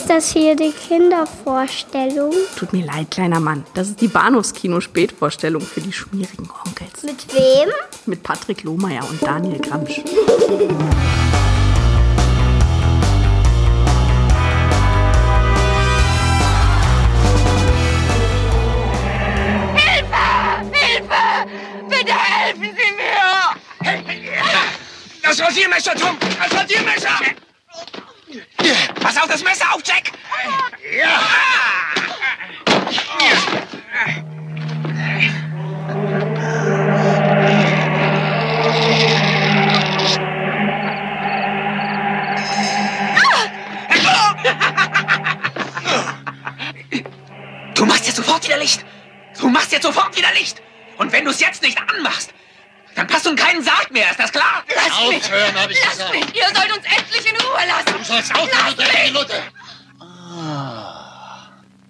Ist das hier die Kindervorstellung? Tut mir leid, kleiner Mann. Das ist die Bahnhofskino-Spätvorstellung für die schmierigen Onkels. Mit wem? Mit Patrick Lohmeier und Daniel Gramsch. Bitte helfen Sie mir! Das Rasiermesser, Tom! Das Rasiermesser! Pass auf das Messer auf, Jack! Ja! Du machst jetzt sofort wieder Licht! Du machst jetzt sofort wieder Licht! Und wenn du es jetzt nicht anmachst, passt du in keinen Sarg mehr, ist das klar? Lass mich! Aufhören, hab ich Lass gesagt. mich! Ihr sollt uns endlich in Ruhe lassen! Du sollst aufhören, du dreckige Nutte.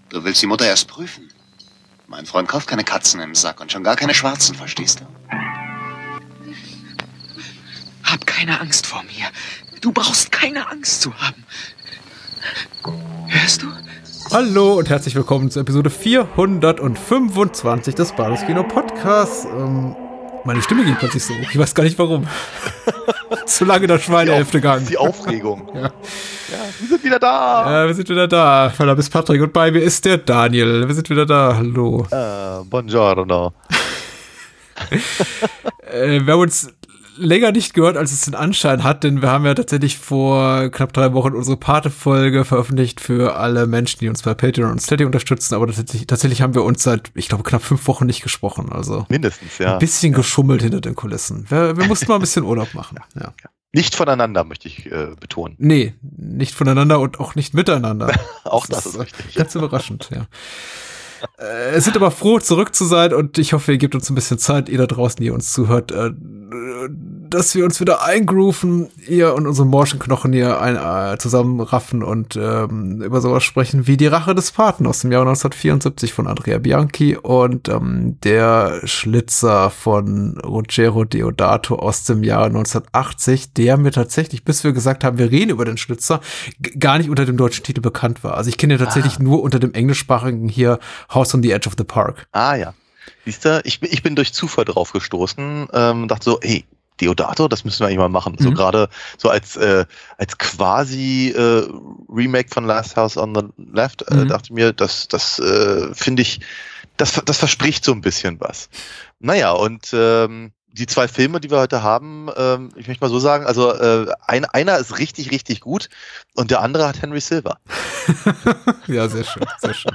Du willst die Mutter erst prüfen. Mein Freund kauft keine Katzen im Sack und schon gar keine schwarzen, verstehst du? Hab keine Angst vor mir. Du brauchst keine Angst zu haben. Hörst du? Hallo und herzlich willkommen zur Episode 425 des Bares Kino Podcasts. Ähm, meine Stimme ging plötzlich so. Ich weiß gar nicht warum. Zu lange der Schweinehälfte gegangen. Die Aufregung. Ja. ja, wir sind wieder da. Äh, wir sind wieder da. Mein Name ist Patrick und bei mir ist der Daniel. Wir sind wieder da. Hallo. Äh, buongiorno. Äh, wir haben uns länger nicht gehört, als es den Anschein hat, denn wir haben ja tatsächlich vor knapp drei Wochen unsere Pate-Folge veröffentlicht für alle Menschen, die uns bei Patreon und Steady unterstützen, aber tatsächlich, tatsächlich haben wir uns seit, ich glaube, knapp fünf Wochen nicht gesprochen, also Mindestens, ja. ein bisschen geschummelt hinter den Kulissen. Wir, wir mussten mal ein bisschen Urlaub machen, ja. Nicht voneinander, möchte ich äh, betonen. Nee, nicht voneinander und auch nicht miteinander. Auch das ist richtig. Ganz überraschend, ja. Äh, Es sind aber froh, zurück zu sein und ich hoffe, ihr gebt uns ein bisschen Zeit, ihr da draußen, die uns zuhört, äh, dass wir uns wieder eingrooven, ihr und unsere Morschenknochen hier ein, äh, zusammenraffen und ähm, über sowas sprechen wie die Rache des Paten aus dem Jahr 1974 von Andrea Bianchi und ähm, der Schlitzer von Ruggero Deodato aus dem Jahr 1980, der mir tatsächlich, bis wir gesagt haben, wir reden über den Schlitzer, gar nicht unter dem deutschen Titel bekannt war. Also ich kenne ihn tatsächlich nur unter dem englischsprachigen hier House on the Edge of the Park. Ah ja. Siehst du, ich, bin- ich bin durch Zufall drauf gestoßen, ähm, dachte so, hey, Deodato, das müssen wir eigentlich mal machen. So Mhm. gerade so als äh, als quasi äh, Remake von Last House on the Left, äh, Mhm. dachte ich mir, das das äh, finde ich, das das verspricht so ein bisschen was. Naja, und ähm, die zwei Filme, die wir heute haben, ähm, ich möchte mal so sagen, also äh, ein, einer ist richtig, richtig gut und der andere hat Henry Silver. ja, sehr schön, sehr schön.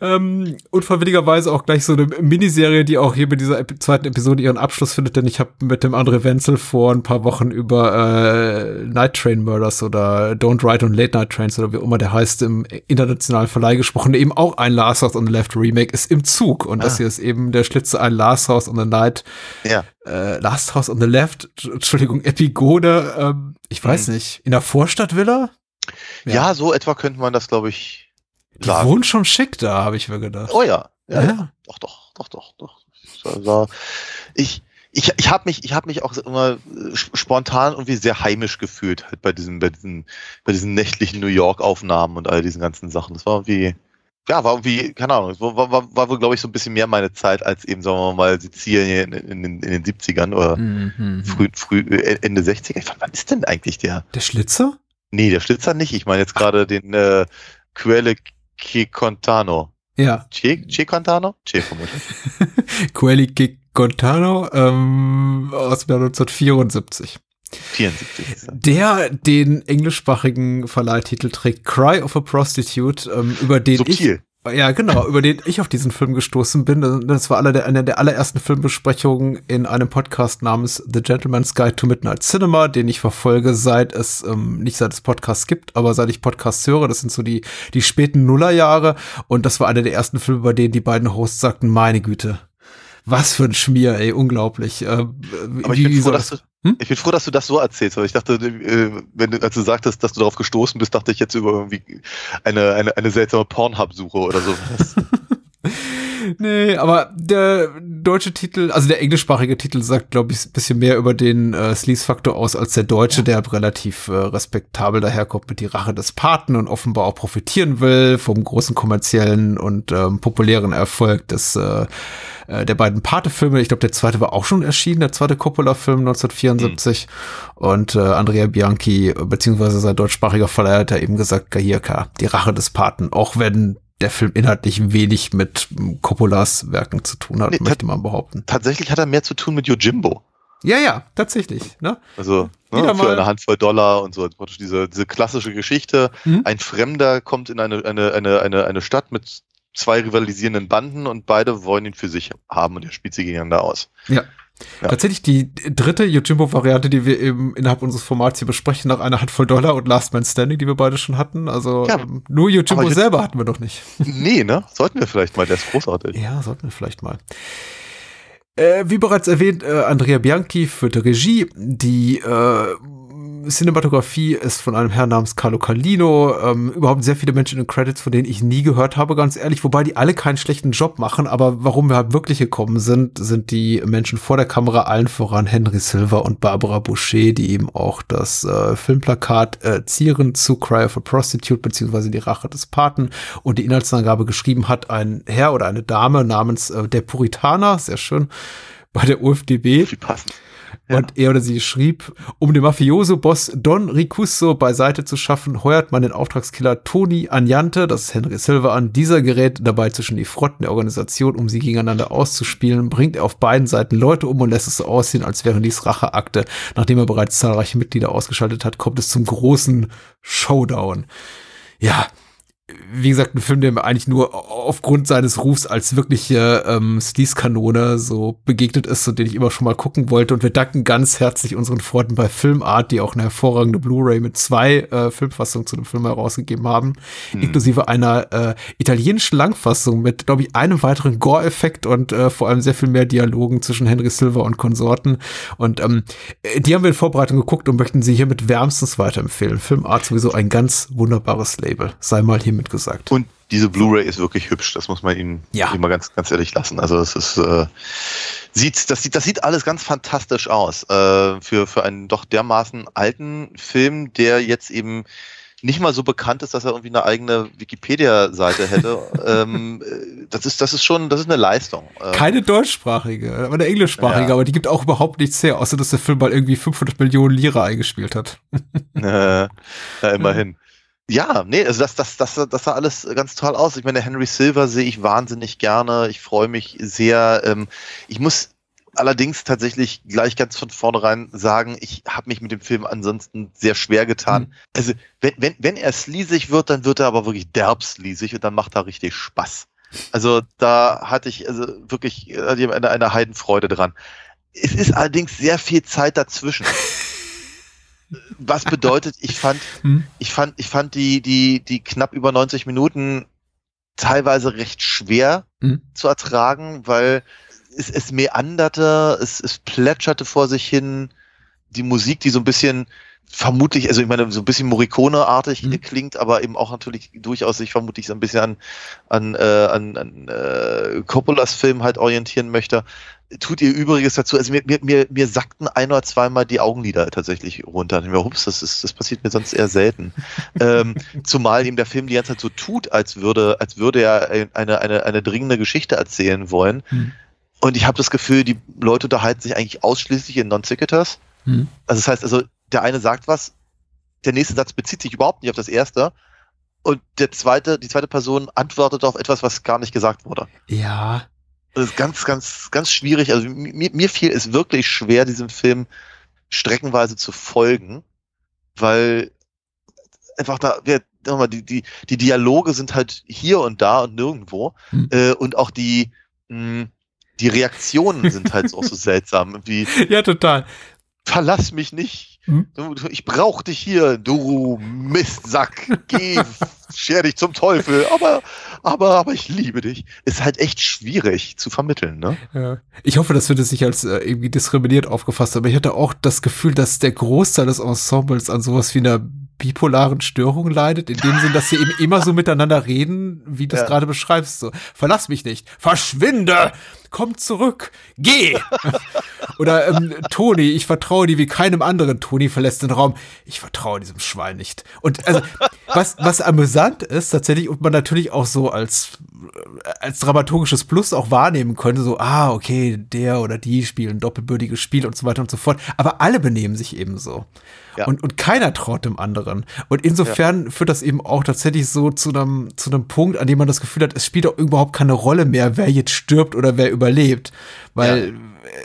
ähm, unfreiwilligerweise auch gleich so eine Miniserie, die auch hier mit dieser Ep zweiten Episode ihren Abschluss findet, denn ich habe mit dem André Wenzel vor ein paar Wochen über äh, Night Train Murders oder Don't Ride on Late Night Trains oder wie immer der heißt im internationalen Verleih gesprochen, eben auch ein Last House on the Left Remake ist im Zug und das Ah. hier ist eben der Schlitze ein Last House on the Night Ja. äh, Last House on the Left, Entschuldigung, Epigone, ähm, ich weiß Mhm. nicht, in der Vorstadtvilla? Ja. so etwa könnte man das, glaube ich, Die sagen. wohnen schon schick da, habe ich mir gedacht. Oh ja. Ja, Ja. ja. Doch, doch, doch, doch, doch. So, so. Ich, ich, ich habe mich, ich habe mich auch immer äh, sp- spontan irgendwie sehr heimisch gefühlt halt bei diesen, bei diesen, bei diesen nächtlichen New York Aufnahmen und all diesen ganzen Sachen. Das war irgendwie, ja, war irgendwie, keine Ahnung, war, war, war, war wohl, glaube ich, so ein bisschen mehr meine Zeit als eben, sagen wir mal, Sizilien in, in, den- in den 70ern oder Mhm. früh, früh, äh, Ende 60er. Ich fand, wann ist denn eigentlich der? Der Schlitzer? Nee, der Schlitzer nicht. Ich meine jetzt gerade den äh, Quelle Che Contano. Ja. Che, che Contano? Che vermutlich. Quelli Gontano ähm, aus dem Jahr 1974. 74 ist er. Der den englischsprachigen Verleihtitel trägt Cry of a Prostitute, ähm, über den Subtil. ich ja genau, über den ich auf diesen Film gestoßen bin. Das war aller der, eine der allerersten Filmbesprechungen in einem Podcast namens The Gentleman's Guide to Midnight Cinema, den ich verfolge, seit es ähm, nicht seit es Podcasts gibt, aber seit ich Podcasts höre. Das sind so die die späten Nullerjahre und das war einer der ersten Filme, bei denen die beiden Hosts sagten: Meine Güte. Was für ein Schmier, ey, unglaublich. Äh, Aber ich bin, froh, dass das- du, Hm? ich bin froh, dass du das so erzählst, weil ich dachte, äh, wenn du, als du sagtest, dass du darauf gestoßen bist, dachte ich jetzt über irgendwie eine, eine, eine seltsame Pornhub-Suche oder sowas. Nee, aber der deutsche Titel, also der englischsprachige Titel sagt, glaube ich, ein bisschen mehr über den äh, Sleaze-Faktor aus als der deutsche, der relativ äh, respektabel daherkommt mit die Rache des Paten und offenbar auch profitieren will vom großen kommerziellen und ähm, populären Erfolg des äh, äh, der beiden Pate-Filme. Ich glaube, der zweite war auch schon erschienen, der zweite Coppola-Film 1974. Mhm. Und äh, Andrea Bianchi, beziehungsweise sein deutschsprachiger Verleiher, hat ja eben gesagt, hier, die Rache des Paten, auch wenn der Film inhaltlich wenig mit Coppolas Werken zu tun hat, nee, möchte man behaupten. Tatsächlich hat er mehr zu tun mit Yojimbo. Ja, ja, tatsächlich. Ne? Also ne, für eine Handvoll Dollar und so. Diese, diese klassische Geschichte. Mhm. Ein Fremder kommt in eine, eine, eine, eine, eine Stadt mit zwei rivalisierenden Banden und beide wollen ihn für sich haben und er spielt sie gegeneinander aus. Ja. Ja. Tatsächlich die dritte Yojimbo-Variante, die wir eben innerhalb unseres Formats hier besprechen, nach einer Handvoll Dollar und Last Man Standing, die wir beide schon hatten. Also ja, ähm, nur Yojimbo selber hatten wir doch nicht. Nee, ne? Sollten wir vielleicht mal, der ist großartig. Ja, sollten wir vielleicht mal. Äh, wie bereits erwähnt, äh, Andrea Bianchi führte Regie. Die äh, Cinematografie ist von einem Herrn namens Carlo Carlino. Ähm, überhaupt sehr viele Menschen in den Credits, von denen ich nie gehört habe, ganz ehrlich. Wobei die alle keinen schlechten Job machen. Aber warum wir halt wirklich gekommen sind, sind die Menschen vor der Kamera allen voran Henry Silver und Barbara Boucher, die eben auch das äh, Filmplakat äh, zieren zu Cry of a Prostitute beziehungsweise die Rache des Paten und die Inhaltsangabe geschrieben hat ein Herr oder eine Dame namens äh, der Puritaner, sehr schön, bei der UFDB. Wie passend. Und er oder sie schrieb, um den Mafioso-Boss Don Ricusso beiseite zu schaffen, heuert man den Auftragskiller Tony Agnante, das ist Henry Silver, an. Dieser gerät dabei zwischen die Fronten der Organisation, um sie gegeneinander auszuspielen, bringt er auf beiden Seiten Leute um und lässt es so aussehen, als wären dies Racheakte. Nachdem er bereits zahlreiche Mitglieder ausgeschaltet hat, kommt es zum großen Showdown. Ja, wie gesagt, ein Film, der mir eigentlich nur aufgrund seines Rufs als wirkliche ähm, Sleaze-Kanone so begegnet ist und den ich immer schon mal gucken wollte. Und wir danken ganz herzlich unseren Freunden bei Filmart, die auch eine hervorragende Blu-ray mit zwei äh, Filmfassungen zu dem Film herausgegeben haben, hm. inklusive einer äh, italienischen Langfassung mit, glaube ich, einem weiteren Gore-Effekt und äh, vor allem sehr viel mehr Dialogen zwischen Henry Silver und Konsorten. Und ähm, die haben wir in Vorbereitung geguckt und möchten sie hiermit wärmstens weiterempfehlen. Filmart sowieso ein ganz wunderbares Label. Sei mal hier hiermit gesagt. Und diese Blu-ray ist wirklich hübsch, das muss man ihnen ja. mal ganz, ganz ehrlich lassen. Also es ist, äh, sieht, das sieht, das sieht alles ganz fantastisch aus äh, für für einen doch dermaßen alten Film, der jetzt eben nicht mal so bekannt ist, dass er irgendwie eine eigene Wikipedia-Seite hätte. ähm, äh, das ist, das ist schon, das ist eine Leistung. Äh, Keine deutschsprachige, aber eine englischsprachige, ja. aber die gibt auch überhaupt nichts her, außer dass der Film mal irgendwie 500 Millionen Lira eingespielt hat. äh, ja, immerhin. Ja, nee, also das, das, das, das sah alles ganz toll aus. Ich meine, Henry Silver sehe ich wahnsinnig gerne. Ich freue mich sehr. Ähm, ich muss allerdings tatsächlich gleich ganz von vornherein sagen, ich habe mich mit dem Film ansonsten sehr schwer getan. Mhm. Also, wenn, wenn, wenn er sleasig wird, dann wird er aber wirklich derb sleasig und dann macht er richtig Spaß. Also, da hatte ich also wirklich äh, eine, eine Heidenfreude dran. Es ist allerdings sehr viel Zeit dazwischen. Was bedeutet, ich fand, hm? ich fand, ich fand die, die, die knapp über 90 Minuten teilweise recht schwer hm? zu ertragen, weil es, es meanderte, es, es plätscherte vor sich hin, die Musik, die so ein bisschen vermutlich, also ich meine, so ein bisschen Morricone-artig mhm. klingt, aber eben auch natürlich durchaus sich vermutlich so ein bisschen an, an, äh, an, an äh, Coppolas Film halt orientieren möchte tut ihr Übriges dazu. Also mir, mir, mir, mir sackten ein oder zweimal die Augenlider tatsächlich runter. Und ich mir, ups, das, ist, das passiert mir sonst eher selten. ähm, zumal ihm der Film die ganze Zeit so tut, als würde, als würde er eine, eine, eine dringende Geschichte erzählen wollen. Hm. Und ich habe das Gefühl, die Leute unterhalten sich eigentlich ausschließlich in Non-Sequiturs. Hm. Also das heißt, also der eine sagt was, der nächste Satz bezieht sich überhaupt nicht auf das erste. Und der zweite, die zweite Person antwortet auf etwas, was gar nicht gesagt wurde. Ja, das ist ganz, ganz, ganz schwierig. Also mir, mir fiel es wirklich schwer, diesem Film streckenweise zu folgen, weil einfach da, wir, die, die, die Dialoge sind halt hier und da und nirgendwo. Hm. Äh, und auch die, mh, die Reaktionen sind halt auch so seltsam. Wie, ja, total. Verlass mich nicht. Hm? Ich brauch dich hier, du Mistsack. Geh, scher dich zum Teufel. Aber, aber, aber ich liebe dich. Ist halt echt schwierig zu vermitteln, ne? Ja. Ich hoffe, das wird es nicht als äh, irgendwie diskriminiert aufgefasst, aber ich hatte auch das Gefühl, dass der Großteil des Ensembles an sowas wie einer bipolaren Störung leidet, in dem Sinn, dass sie eben immer so miteinander reden, wie du es Ja. gerade beschreibst. So, verlass mich nicht, verschwinde, komm zurück, geh. Oder ähm, Toni, ich vertraue dir wie keinem anderen. Toni verlässt den Raum. Ich vertraue diesem Schwein nicht. Und also, was, was amüsant ist, tatsächlich, und man natürlich auch so als, äh, als dramaturgisches Plus auch wahrnehmen könnte, so, ah, okay, der oder die spielen doppelbürtiges Spiel und so weiter und so fort. Aber alle benehmen sich eben so. Ja. Und, und keiner traut dem anderen. Und insofern führt das eben auch tatsächlich so zu einem, zu einem Punkt, an dem man das Gefühl hat, es spielt auch überhaupt keine Rolle mehr, wer jetzt stirbt oder wer überlebt. Weil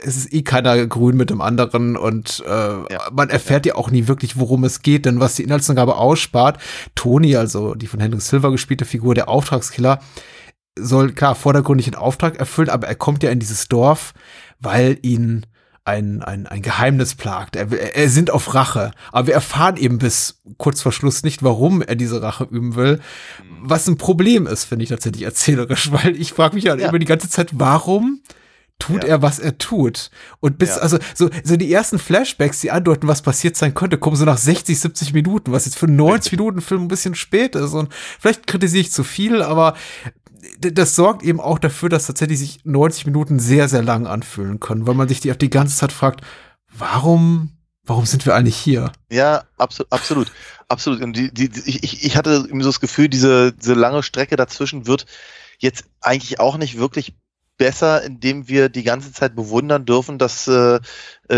es ist eh keiner grün mit dem anderen und äh, man erfährt ja auch nie wirklich, worum es geht, denn was die Inhaltsangabe ausspart, Toni, also die von Henry Silver gespielte Figur, der Auftragskiller, soll klar vordergründig einen Auftrag erfüllen, aber er kommt ja in dieses Dorf, weil ihn ein, ein, ein Geheimnis plagt. Er, er er sind auf Rache. Aber wir erfahren eben bis kurz vor Schluss nicht, warum er diese Rache üben will. Was ein Problem ist, finde ich tatsächlich erzählerisch, weil ich frage mich ja, Ja. immer die ganze Zeit, warum tut Ja. er, was er tut? Und bis, Ja. also, so, so die ersten Flashbacks, die andeuten, was passiert sein könnte, kommen so nach 60, 70 Minuten, was jetzt für einen 90 Minuten Film ein bisschen spät ist. Und vielleicht kritisiere ich zu viel, aber das sorgt eben auch dafür, dass tatsächlich sich 90 Minuten sehr, sehr lang anfühlen können, weil man sich die, die ganze Zeit fragt, warum, warum sind wir eigentlich hier? Ja, absolut, absolut, absolut. Und die, die, ich- ich, hatte so das Gefühl, diese, diese lange Strecke dazwischen wird jetzt eigentlich auch nicht wirklich besser, indem wir die ganze Zeit bewundern dürfen, dass, äh, äh,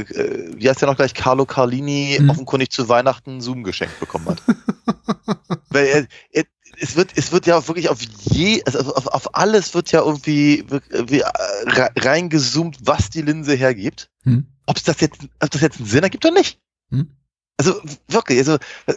äh, wie heißt der noch gleich, Carlo Carlini Mhm. offenkundig zu Weihnachten Zoom geschenkt bekommen hat. Weil er, er, es wird, es wird ja wirklich auf je, also auf, auf alles wird ja irgendwie, irgendwie äh, re- reingezoomt, was die Linse hergibt. Hm? Ob das jetzt, ob das jetzt einen Sinn ergibt oder nicht. Hm? Also wirklich, also äh,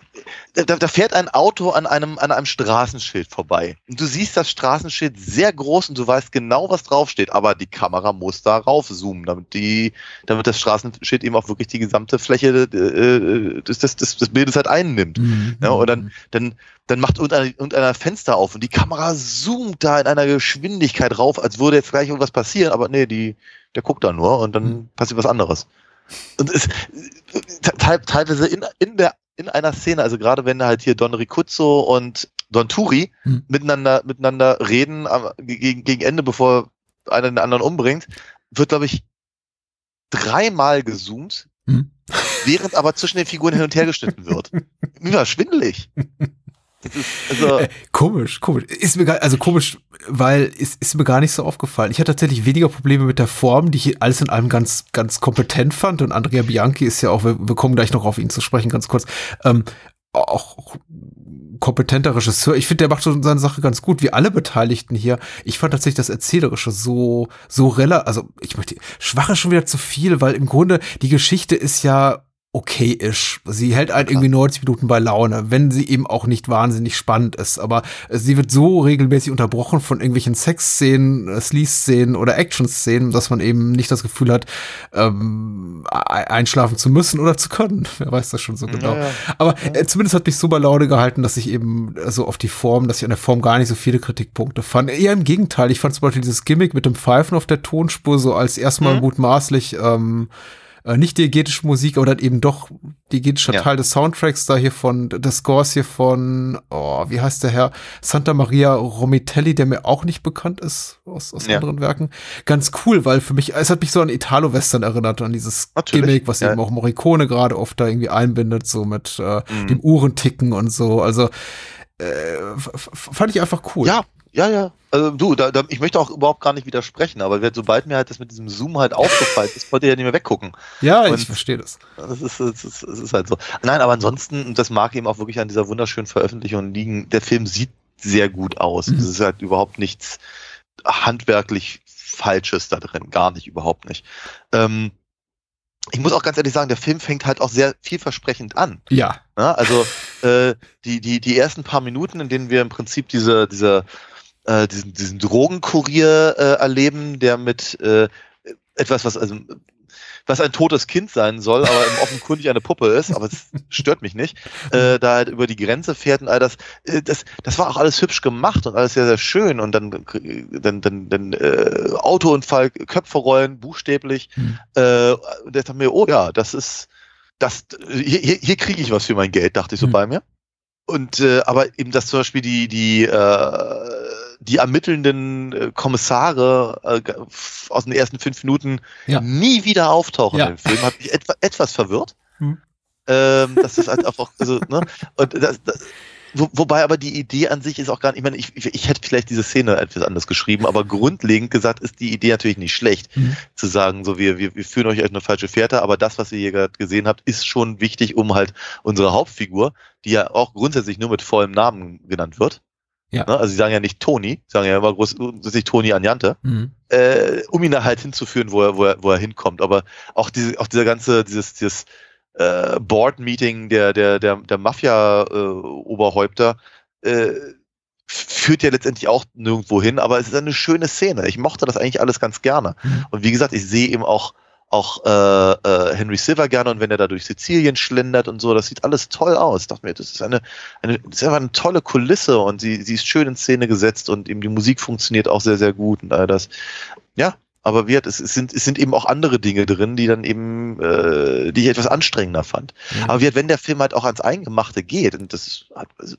da, da fährt ein Auto an einem, an einem Straßenschild vorbei. Und du siehst das Straßenschild sehr groß und du weißt genau, was draufsteht, aber die Kamera muss da raufzoomen, damit die, damit das Straßenschild eben auch wirklich die gesamte Fläche äh, äh, des, des, des, des Bildes halt einnimmt. Ja, und dann, dann, dann macht irgendeiner, irgendeiner Fenster auf und die Kamera zoomt da in einer Geschwindigkeit rauf, als würde jetzt gleich irgendwas passieren, aber nee, die, der guckt da nur und dann Hm. passiert was anderes. Und es, te- teilweise in, in der, in einer Szene, also gerade wenn halt hier Don Ricuzzo und Don Turi Hm. miteinander, miteinander reden am, gegen, gegen Ende, bevor einer den anderen umbringt, wird, glaube ich, dreimal gezoomt, Hm? während aber zwischen den Figuren hin und her geschnitten wird. Mir war schwindelig. Ist, also, Äh, komisch, komisch. Ist mir gar, also komisch, weil es ist mir gar nicht so aufgefallen. Ich hatte tatsächlich weniger Probleme mit der Form, die ich alles in allem ganz, ganz kompetent fand. Und Andrea Bianchi ist ja auch, wir, wir kommen gleich noch auf ihn zu sprechen, ganz kurz. Ähm, auch, kompetenter Regisseur. Ich finde, der macht schon seine Sache ganz gut, wie alle Beteiligten hier. Ich fand tatsächlich das Erzählerische so, so relativ, also ich möchte, schwach ist schon wieder zu viel, weil im Grunde die Geschichte ist ja okay-ish. Sie hält einen irgendwie 90 Minuten bei Laune, wenn sie eben auch nicht wahnsinnig spannend ist. Aber äh, sie wird so regelmäßig unterbrochen von irgendwelchen Sexszenen, äh, Sleaze-Szenen oder Action-Szenen, dass man eben nicht das Gefühl hat, ähm, einschlafen zu müssen oder zu können. Wer weiß das schon so genau. ja. Aber äh, zumindest hat mich so bei Laune gehalten, dass ich eben äh, so auf die Form, dass ich an der Form gar nicht so viele Kritikpunkte fand. Eher im Gegenteil. Ich fand zum Beispiel dieses Gimmick mit dem Pfeifen auf der Tonspur so als erstmal Mhm. mutmaßlich ähm, äh, nicht diegetische Musik, aber dann eben doch diegetischer Ja. Teil des Soundtracks da hier von, des Scores hier von, oh, wie heißt der Herr? Santa Maria Romitelli, der mir auch nicht bekannt ist aus, aus Ja. anderen Werken. Ganz cool, weil für mich, es hat mich so an Italo-Western erinnert, an dieses Natürlich, Gimmick, was ja. eben auch Morricone gerade oft da irgendwie einbindet, so mit äh, Mhm. dem Uhrenticken und so. Also äh, fand ich einfach cool. Ja, ja, ja. Also du, da, da, ich möchte auch überhaupt gar nicht widersprechen, aber sobald mir halt das mit diesem Zoom halt aufgefallen ist, wollte ich ja nicht mehr weggucken. ja Und- ich verstehe das. Das ist, das, ist, das ist halt so. Nein, aber ansonsten, und das mag eben auch wirklich an dieser wunderschönen Veröffentlichung liegen, der Film sieht sehr gut aus. Mhm. Es ist halt überhaupt nichts handwerklich Falsches da drin. Gar nicht, überhaupt nicht. Ähm, ich muss auch ganz ehrlich sagen, der Film fängt halt auch sehr vielversprechend an. Ja. Ja, also äh, die, die, die ersten paar Minuten, in denen wir im Prinzip diese, diese, äh, diesen, diesen Drogenkurier äh, erleben, der mit äh, etwas, was also was ein totes Kind sein soll, aber im offenkundig eine Puppe ist, aber es stört mich nicht, äh, da halt über die Grenze fährt und all das, äh, das, das war auch alles hübsch gemacht und alles sehr, sehr schön und dann, dann, dann, dann äh, Autounfall, Köpfe rollen, buchstäblich, Hm. äh, und ich dachte mir, oh ja, das ist, das, hier, hier, kriege ich was für mein Geld, dachte ich so Hm. bei mir. Und äh, aber eben, dass zum Beispiel die, die, äh, die ermittelnden äh, Kommissare äh, aus den ersten fünf Minuten Ja. nie wieder auftauchen Ja. im Film, hat mich etwa, etwas verwirrt. Hm. Ähm, das ist halt einfach, also, ne? Und das, das, wo, wobei aber die Idee an sich ist auch gar nicht, ich meine, ich, ich, ich hätte vielleicht diese Szene etwas anders geschrieben, aber grundlegend gesagt ist die Idee natürlich nicht schlecht, Mhm. zu sagen, so wir, wir, wir führen euch auf eine falsche Fährte, aber das, was ihr hier gerade gesehen habt, ist schon wichtig, um halt unsere Hauptfigur, die ja auch grundsätzlich nur mit vollem Namen genannt wird, Ja. ne? also sie sagen ja nicht Toni, sie sagen ja immer grundsätzlich Toni Anjante, Mhm. äh, um ihn da halt hinzuführen, wo er, wo er, wo er hinkommt. Aber auch diese, auch dieser ganze, dieses, dieses äh, Board-Meeting der, der, der, der Mafia-Oberhäupter äh, führt ja letztendlich auch nirgendwo hin, aber es ist eine schöne Szene. Ich mochte das eigentlich alles ganz gerne. Mhm. Und wie gesagt, ich sehe eben auch auch äh, äh, Henry Silver gerne und wenn er da durch Sizilien schlendert und so, das sieht alles toll aus. Ich dachte mir, das ist eine, eine, das ist einfach eine tolle Kulisse und sie, sie ist schön in Szene gesetzt und eben die Musik funktioniert auch sehr, sehr gut und all das. Ja, aber wird, es, es, sind, es sind eben auch andere Dinge drin, die dann eben, äh, die ich etwas anstrengender fand. Ja. Aber wird, wenn der Film halt auch ans Eingemachte geht, und das also,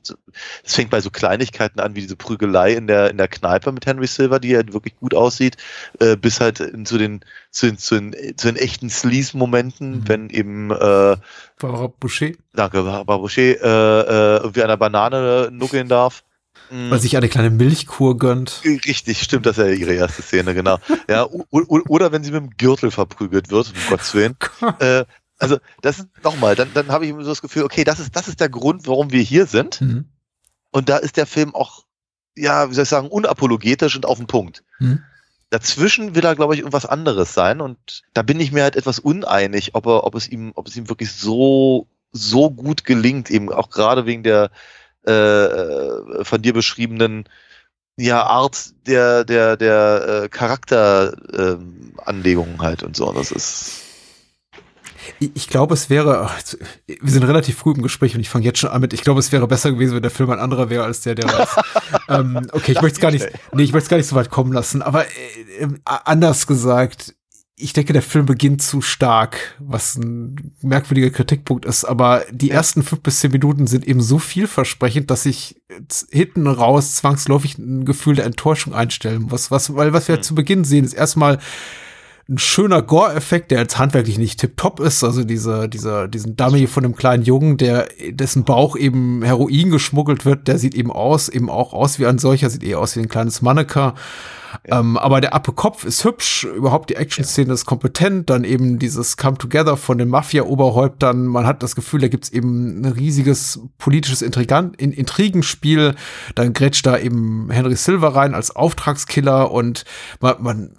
das fängt bei so Kleinigkeiten an, wie diese Prügelei in der, in der Kneipe mit Henry Silver, die halt wirklich gut aussieht, äh, bis halt zu den, zu den, zu den, zu den echten Sleaze-Momenten, Mhm. wenn eben, äh, Barbara Boucher, danke, Barbouche, äh, äh, irgendwie der Banane nuckeln darf. Mm. weil sich eine kleine Milchkur gönnt. Richtig, stimmt, das ist ja ihre erste Szene, genau. Ja, oder wenn sie mit dem Gürtel verprügelt wird, um Gottes Willen. Äh, also, das nochmal, dann, dann habe ich immer so das Gefühl, okay, das ist, das ist der Grund, warum wir hier sind. Mhm. Und da ist der Film auch, ja, wie soll ich sagen, unapologetisch und auf den Punkt. Mhm. Dazwischen will er, glaube ich, irgendwas anderes sein. Und da bin ich mir halt etwas uneinig, ob er, ob es ihm, ob es ihm wirklich so, so gut gelingt, eben auch gerade wegen der äh, von dir beschriebenen ja, Art der, der, der äh, Charakteranlegungen ähm, halt und so. Das ist. Ich, glaube, es wäre, wir sind relativ früh im Gespräch und ich fange jetzt schon an mit, ich glaube, es wäre besser gewesen, wenn der Film ein anderer wäre als der, der war. ähm, okay, ich möchte es gar nicht, nee, ich möchte es gar nicht so weit kommen lassen, aber äh, äh, anders gesagt, ich denke, der Film beginnt zu stark, was ein merkwürdiger Kritikpunkt ist, aber die ersten fünf bis zehn Minuten sind eben so vielversprechend, dass ich hinten raus zwangsläufig ein Gefühl der Enttäuschung einstellen muss. Was, weil was wir Hm. zu Beginn sehen, ist erstmal ein schöner Gore-Effekt, der jetzt handwerklich nicht tipptopp ist. Also diese, dieser, diesen Dummy von einem kleinen Jungen, der, dessen Bauch eben Heroin geschmuggelt wird, der sieht eben aus, eben auch aus wie ein solcher, sieht eher aus wie ein kleines Mannequin. Ähm, aber der Appe Kopf ist hübsch, überhaupt die Action-Szene ist kompetent, dann eben dieses Come-Together von den Mafia-Oberhäuptern. Man hat das Gefühl, da gibt's eben ein riesiges politisches Intrigant, in, Intrigenspiel. Dann grätscht da eben Henry Silver rein als Auftragskiller und man, man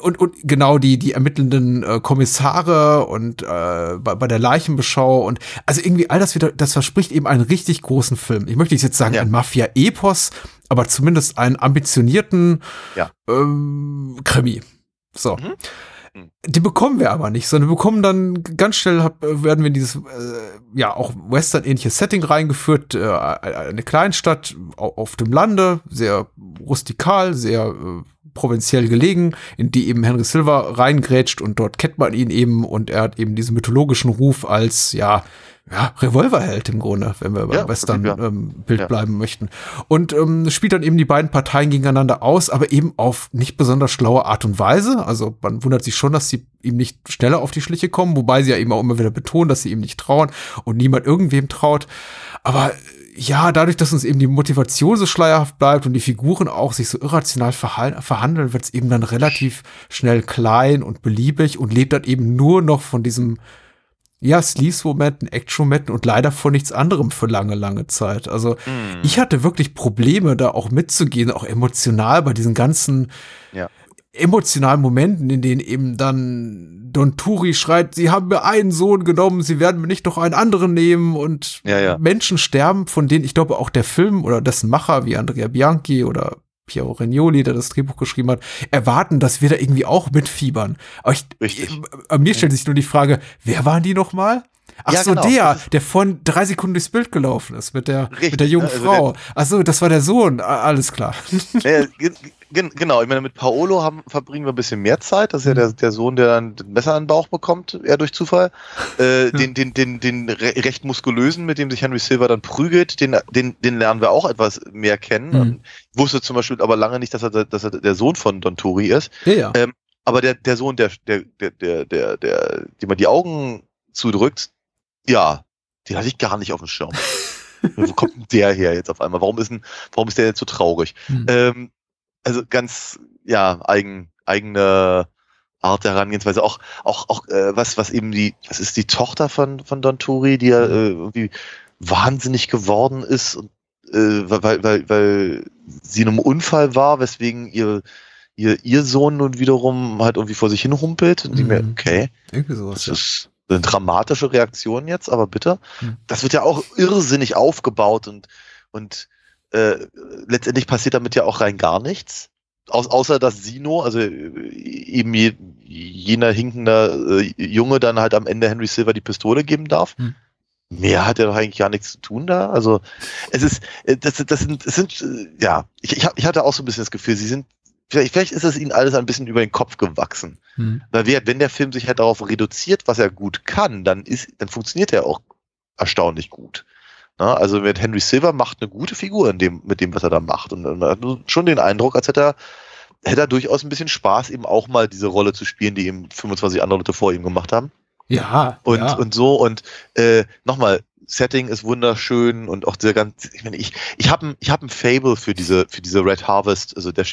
und, und genau die, die ermittelnden äh, Kommissare und äh, bei, bei der Leichenbeschau und also irgendwie all das wieder, das verspricht eben einen richtig großen Film. Ich möchte nicht jetzt sagen, Ja. ein Mafia-Epos, aber zumindest einen ambitionierten Ja. ähm, Krimi. So. Mhm. Mhm. Die bekommen wir aber nicht, sondern wir bekommen dann ganz schnell, werden wir in dieses, äh, ja, auch Western-ähnliches Setting reingeführt, äh, eine Kleinstadt au- auf dem Lande, sehr rustikal, sehr äh, provinziell gelegen, in die eben Henry Silver reingrätscht und dort kennt man ihn eben und er hat eben diesen mythologischen Ruf als, ja, ja, Revolverheld im Grunde, wenn wir beim Ja, Western-Bild ähm, Bild Ja. bleiben möchten. Und ähm, spielt dann eben die beiden Parteien gegeneinander aus, aber eben auf nicht besonders schlaue Art und Weise. Also man wundert sich schon, dass sie ihm nicht schneller auf die Schliche kommen, wobei sie ja eben auch immer wieder betonen, dass sie ihm nicht trauen und niemand irgendwem traut. Aber ja, dadurch, dass uns eben die Motivation so schleierhaft bleibt und die Figuren auch sich so irrational verhandeln, wird es eben dann relativ schnell klein und beliebig und lebt dann eben nur noch von diesem ja, Sleaze-Momenten, Action-Momenten und leider von nichts anderem für lange, lange Zeit. Also Mhm. ich hatte wirklich Probleme, da auch mitzugehen, auch emotional bei diesen ganzen Ja. emotionalen Momenten, in denen eben dann Don Turi schreit, sie haben mir einen Sohn genommen, sie werden mir nicht noch einen anderen nehmen und Ja, ja. Menschen sterben, von denen ich glaube auch der Film oder dessen Macher wie Andrea Bianchi oder Piero Regnoli, der das Drehbuch geschrieben hat, erwarten, dass wir da irgendwie auch mitfiebern. Aber ich, Richtig. äh, mir stellt sich nur die Frage, wer waren die noch mal? Ach Ja, so, genau. der, der von drei Sekunden durchs Bild gelaufen ist mit der, Richtig, mit der jungen also Frau. Ach so, das war der Sohn. Alles klar. Ja, ge- ge- genau, ich meine, mit Paolo haben, verbringen wir ein bisschen mehr Zeit. Das ist ja der, der Sohn, der dann ein Messer an den Bauch bekommt, eher durch Zufall. Äh, den, den, den, den re recht muskulösen, mit dem sich Henry Silver dann prügelt, den, den, den lernen wir auch etwas mehr kennen. Mhm. Ich wusste zum Beispiel aber lange nicht, dass er, dass er der Sohn von Don Turi ist. Ja, ja. Ähm, aber der, der Sohn, der, der, der, der, der, dem man die Augen zudrückt, ja, den hatte ich gar nicht auf dem Schirm. Wo kommt denn der her jetzt auf einmal? Warum ist, denn, warum ist der jetzt so traurig? Hm. Ähm, also ganz, ja, eigen, eigene Art der Herangehensweise. Auch, auch, auch äh, was, was eben die, das ist die Tochter von, von Don Turi, die ja äh, irgendwie wahnsinnig geworden ist, und, äh, weil, weil, weil sie in einem Unfall war, weswegen ihr, ihr, ihr Sohn nun wiederum halt irgendwie vor sich hin humpelt. Und die Mhm. mir, okay, Irgendwie sowas. das Ja. ist eine dramatische Reaktion jetzt, aber bitte. Hm. Das wird ja auch irrsinnig aufgebaut und, und äh, letztendlich passiert damit ja auch rein gar nichts. Aus, außer dass Sino, also äh, eben je, jener hinkender äh, Junge, dann halt am Ende Henry Silver die Pistole geben darf. Hm. Mehr hat ja doch eigentlich gar nichts zu tun da. Also es ist, äh, das, das sind, es sind, äh, ja, ich, ich, ich hatte auch so ein bisschen das Gefühl, sie sind, vielleicht, vielleicht ist es ihnen alles ein bisschen über den Kopf gewachsen. Hm. Weil wer, wenn der Film sich halt darauf reduziert, was er gut kann, dann ist, dann funktioniert er auch erstaunlich gut. Na, also mit Henry Silver macht eine gute Figur in dem, mit dem, was er da macht. Und man hat schon den Eindruck, als hätte er, hätte er durchaus ein bisschen Spaß, eben auch mal diese Rolle zu spielen, die ihm 25 andere Leute vor ihm gemacht haben. Ja, Und, ja. und so, und äh, nochmal, Setting ist wunderschön und auch dieser ganz, ich meine, ich, ich habe ein, ich hab ein Fable für diese, für diese Red Harvest, also der,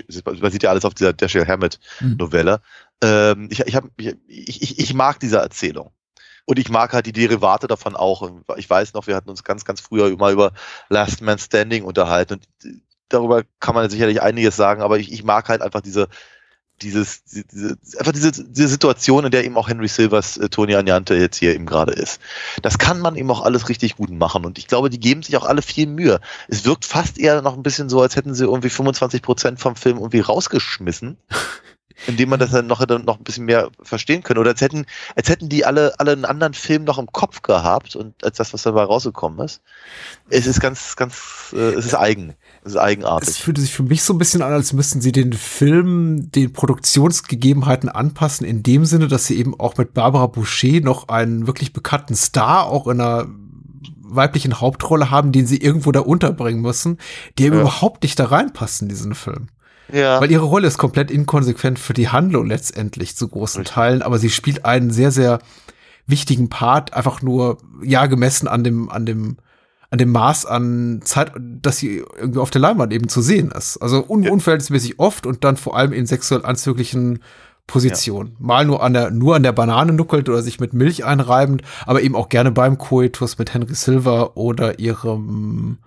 man sieht ja alles auf dieser Dashiell Hammett Hm. Novelle. Ähm, ich, ich, hab, ich, ich, ich mag diese Erzählung. Und ich mag halt die Derivate davon auch. Ich weiß noch, wir hatten uns ganz, ganz früher mal über Last Man Standing unterhalten und darüber kann man sicherlich einiges sagen, aber ich, ich mag halt einfach diese, dieses, diese, einfach diese, diese Situation, in der eben auch Henry Silvers äh, Tony Agnante jetzt hier eben gerade ist. Das kann man eben auch alles richtig gut machen und ich glaube, die geben sich auch alle viel Mühe. Es wirkt fast eher noch ein bisschen so, als hätten sie irgendwie 25 Prozent vom Film irgendwie rausgeschmissen. Indem man das dann noch, dann noch ein bisschen mehr verstehen können. Oder als hätten, als hätten die alle, alle einen anderen Film noch im Kopf gehabt und als das, was dabei rausgekommen ist. Es ist ganz, ganz, äh, es ist eigen. Es ist Es eigenartig. fühlte sich für mich so ein bisschen an, als müssten sie den Film den Produktionsgegebenheiten anpassen, in dem Sinne, dass sie eben auch mit Barbara Boucher noch einen wirklich bekannten Star auch in einer weiblichen Hauptrolle haben, den sie irgendwo da unterbringen müssen, der eben Ja. überhaupt nicht da reinpasst in diesen Film. Ja. Weil ihre Rolle ist komplett inkonsequent für die Handlung letztendlich zu großen Richtig. Teilen, aber sie spielt einen sehr, sehr wichtigen Part, einfach nur, ja, gemessen an dem, an dem, an dem Maß an Zeit, dass sie irgendwie auf der Leinwand eben zu sehen ist. Also un Ja. unverhältnismäßig oft und dann vor allem in sexuell anzüglichen Positionen. Mal nur an der, nur an der Banane nuckelt oder sich mit Milch einreibend, aber eben auch gerne beim Koitus mit Henry Silver oder ihrem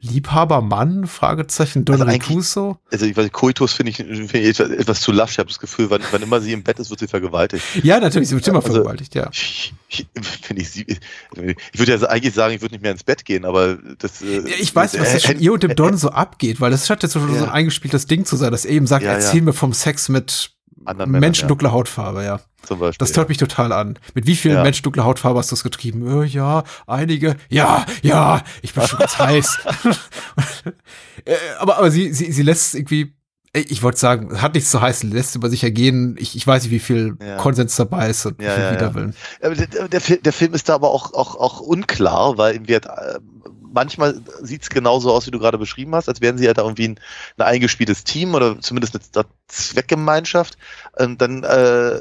Liebhabermann, Fragezeichen, Don Also also ich weiß, Koitus finde ich, find ich etwas, etwas zu lasch. Ich habe das Gefühl, wann, wann immer sie im Bett ist, wird sie vergewaltigt. Ja, natürlich, sie wird immer Also- vergewaltigt, ja. Ich, ich, finde ich, ich würde ja eigentlich sagen, ich würde nicht mehr ins Bett gehen, aber das. äh, Ja, Ich weiß, was äh, zwischen äh, ihr und dem Don so abgeht, weil das scheint jetzt so so Ja. ein eingespieltes Ding zu sein, dass er eben sagt, ja. erzähl mir vom Sex mit Anderen Männern, Menschen ja. dunkler Hautfarbe, ja. Zum Beispiel. Das tört mich total an. Mit wie vielen Ja. Menschen dunkler Hautfarbe hast du es getrieben? Äh, ja, einige. Ja, ja, ich bin schon ganz heiß. Äh, aber, aber sie, sie, sie lässt irgendwie, ich wollte sagen, hat nichts zu heißen, lässt über sich ergehen. Ich, ich weiß nicht, wie viel Ja. Konsens dabei ist und wie Ja, viel ja, ja. Widerwillen. Der, der, der Film ist da aber auch, auch, auch unklar, weil ihm wird, äh, manchmal sieht es genauso aus, wie du gerade beschrieben hast, als wären sie halt irgendwie ein, ein eingespieltes Team oder zumindest eine Zweckgemeinschaft. Und dann äh,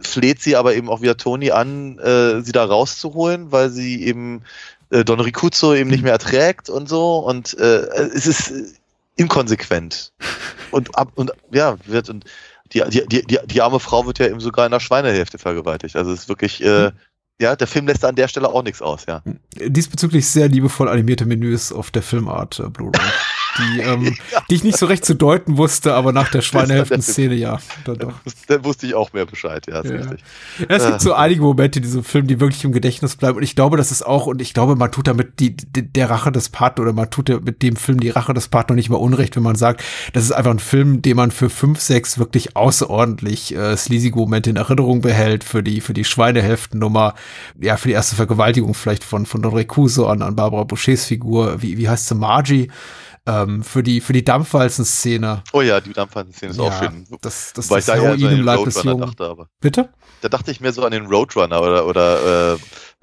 fleht sie aber eben auch wieder Toni an, äh, sie da rauszuholen, weil sie eben äh, Don Ricuzzo eben nicht mehr erträgt und so. Und äh, es ist inkonsequent. Und ab und ja, wird und die, die, die, die, die arme Frau wird ja eben sogar in der Schweinehälfte vergewaltigt. Also es ist wirklich, äh, ja, der Film lässt an der Stelle auch nichts aus, ja. Diesbezüglich sehr liebevoll animierte Menüs auf der Filmart äh, Blu-ray. die, ähm, die ich nicht so recht zu deuten wusste, aber nach der Schweinehälften-Szene ja. Dann doch. Dann wusste ich auch mehr Bescheid, ja, ist Ja. richtig. Ja, es gibt so einige Momente in diesem Film, die wirklich im Gedächtnis bleiben. Und ich glaube, das ist auch, und ich glaube, man tut damit die, die, der Rache des Partner oder man tut ja mit dem Film die Rache des Partner nicht mal unrecht, wenn man sagt, das ist einfach ein Film, den man für fünf, sechs wirklich außerordentlich äh, sleasige Momente in Erinnerung behält, für die, für die Schweinehälftennummer, ja, für die erste Vergewaltigung vielleicht von, von Don Recuso an, an Barbara Bouchers Figur, wie, wie heißt sie, Margie, ähm, für die, für die Dampfwalzen-Szene. Oh ja, die Dampfwalzen-Szene ist Ja, auch schön. Das, das, Wobei das ich da eher so Heroin an Roadrunner dachte, aber. Bitte? Da dachte ich mehr so an den Roadrunner oder, oder äh,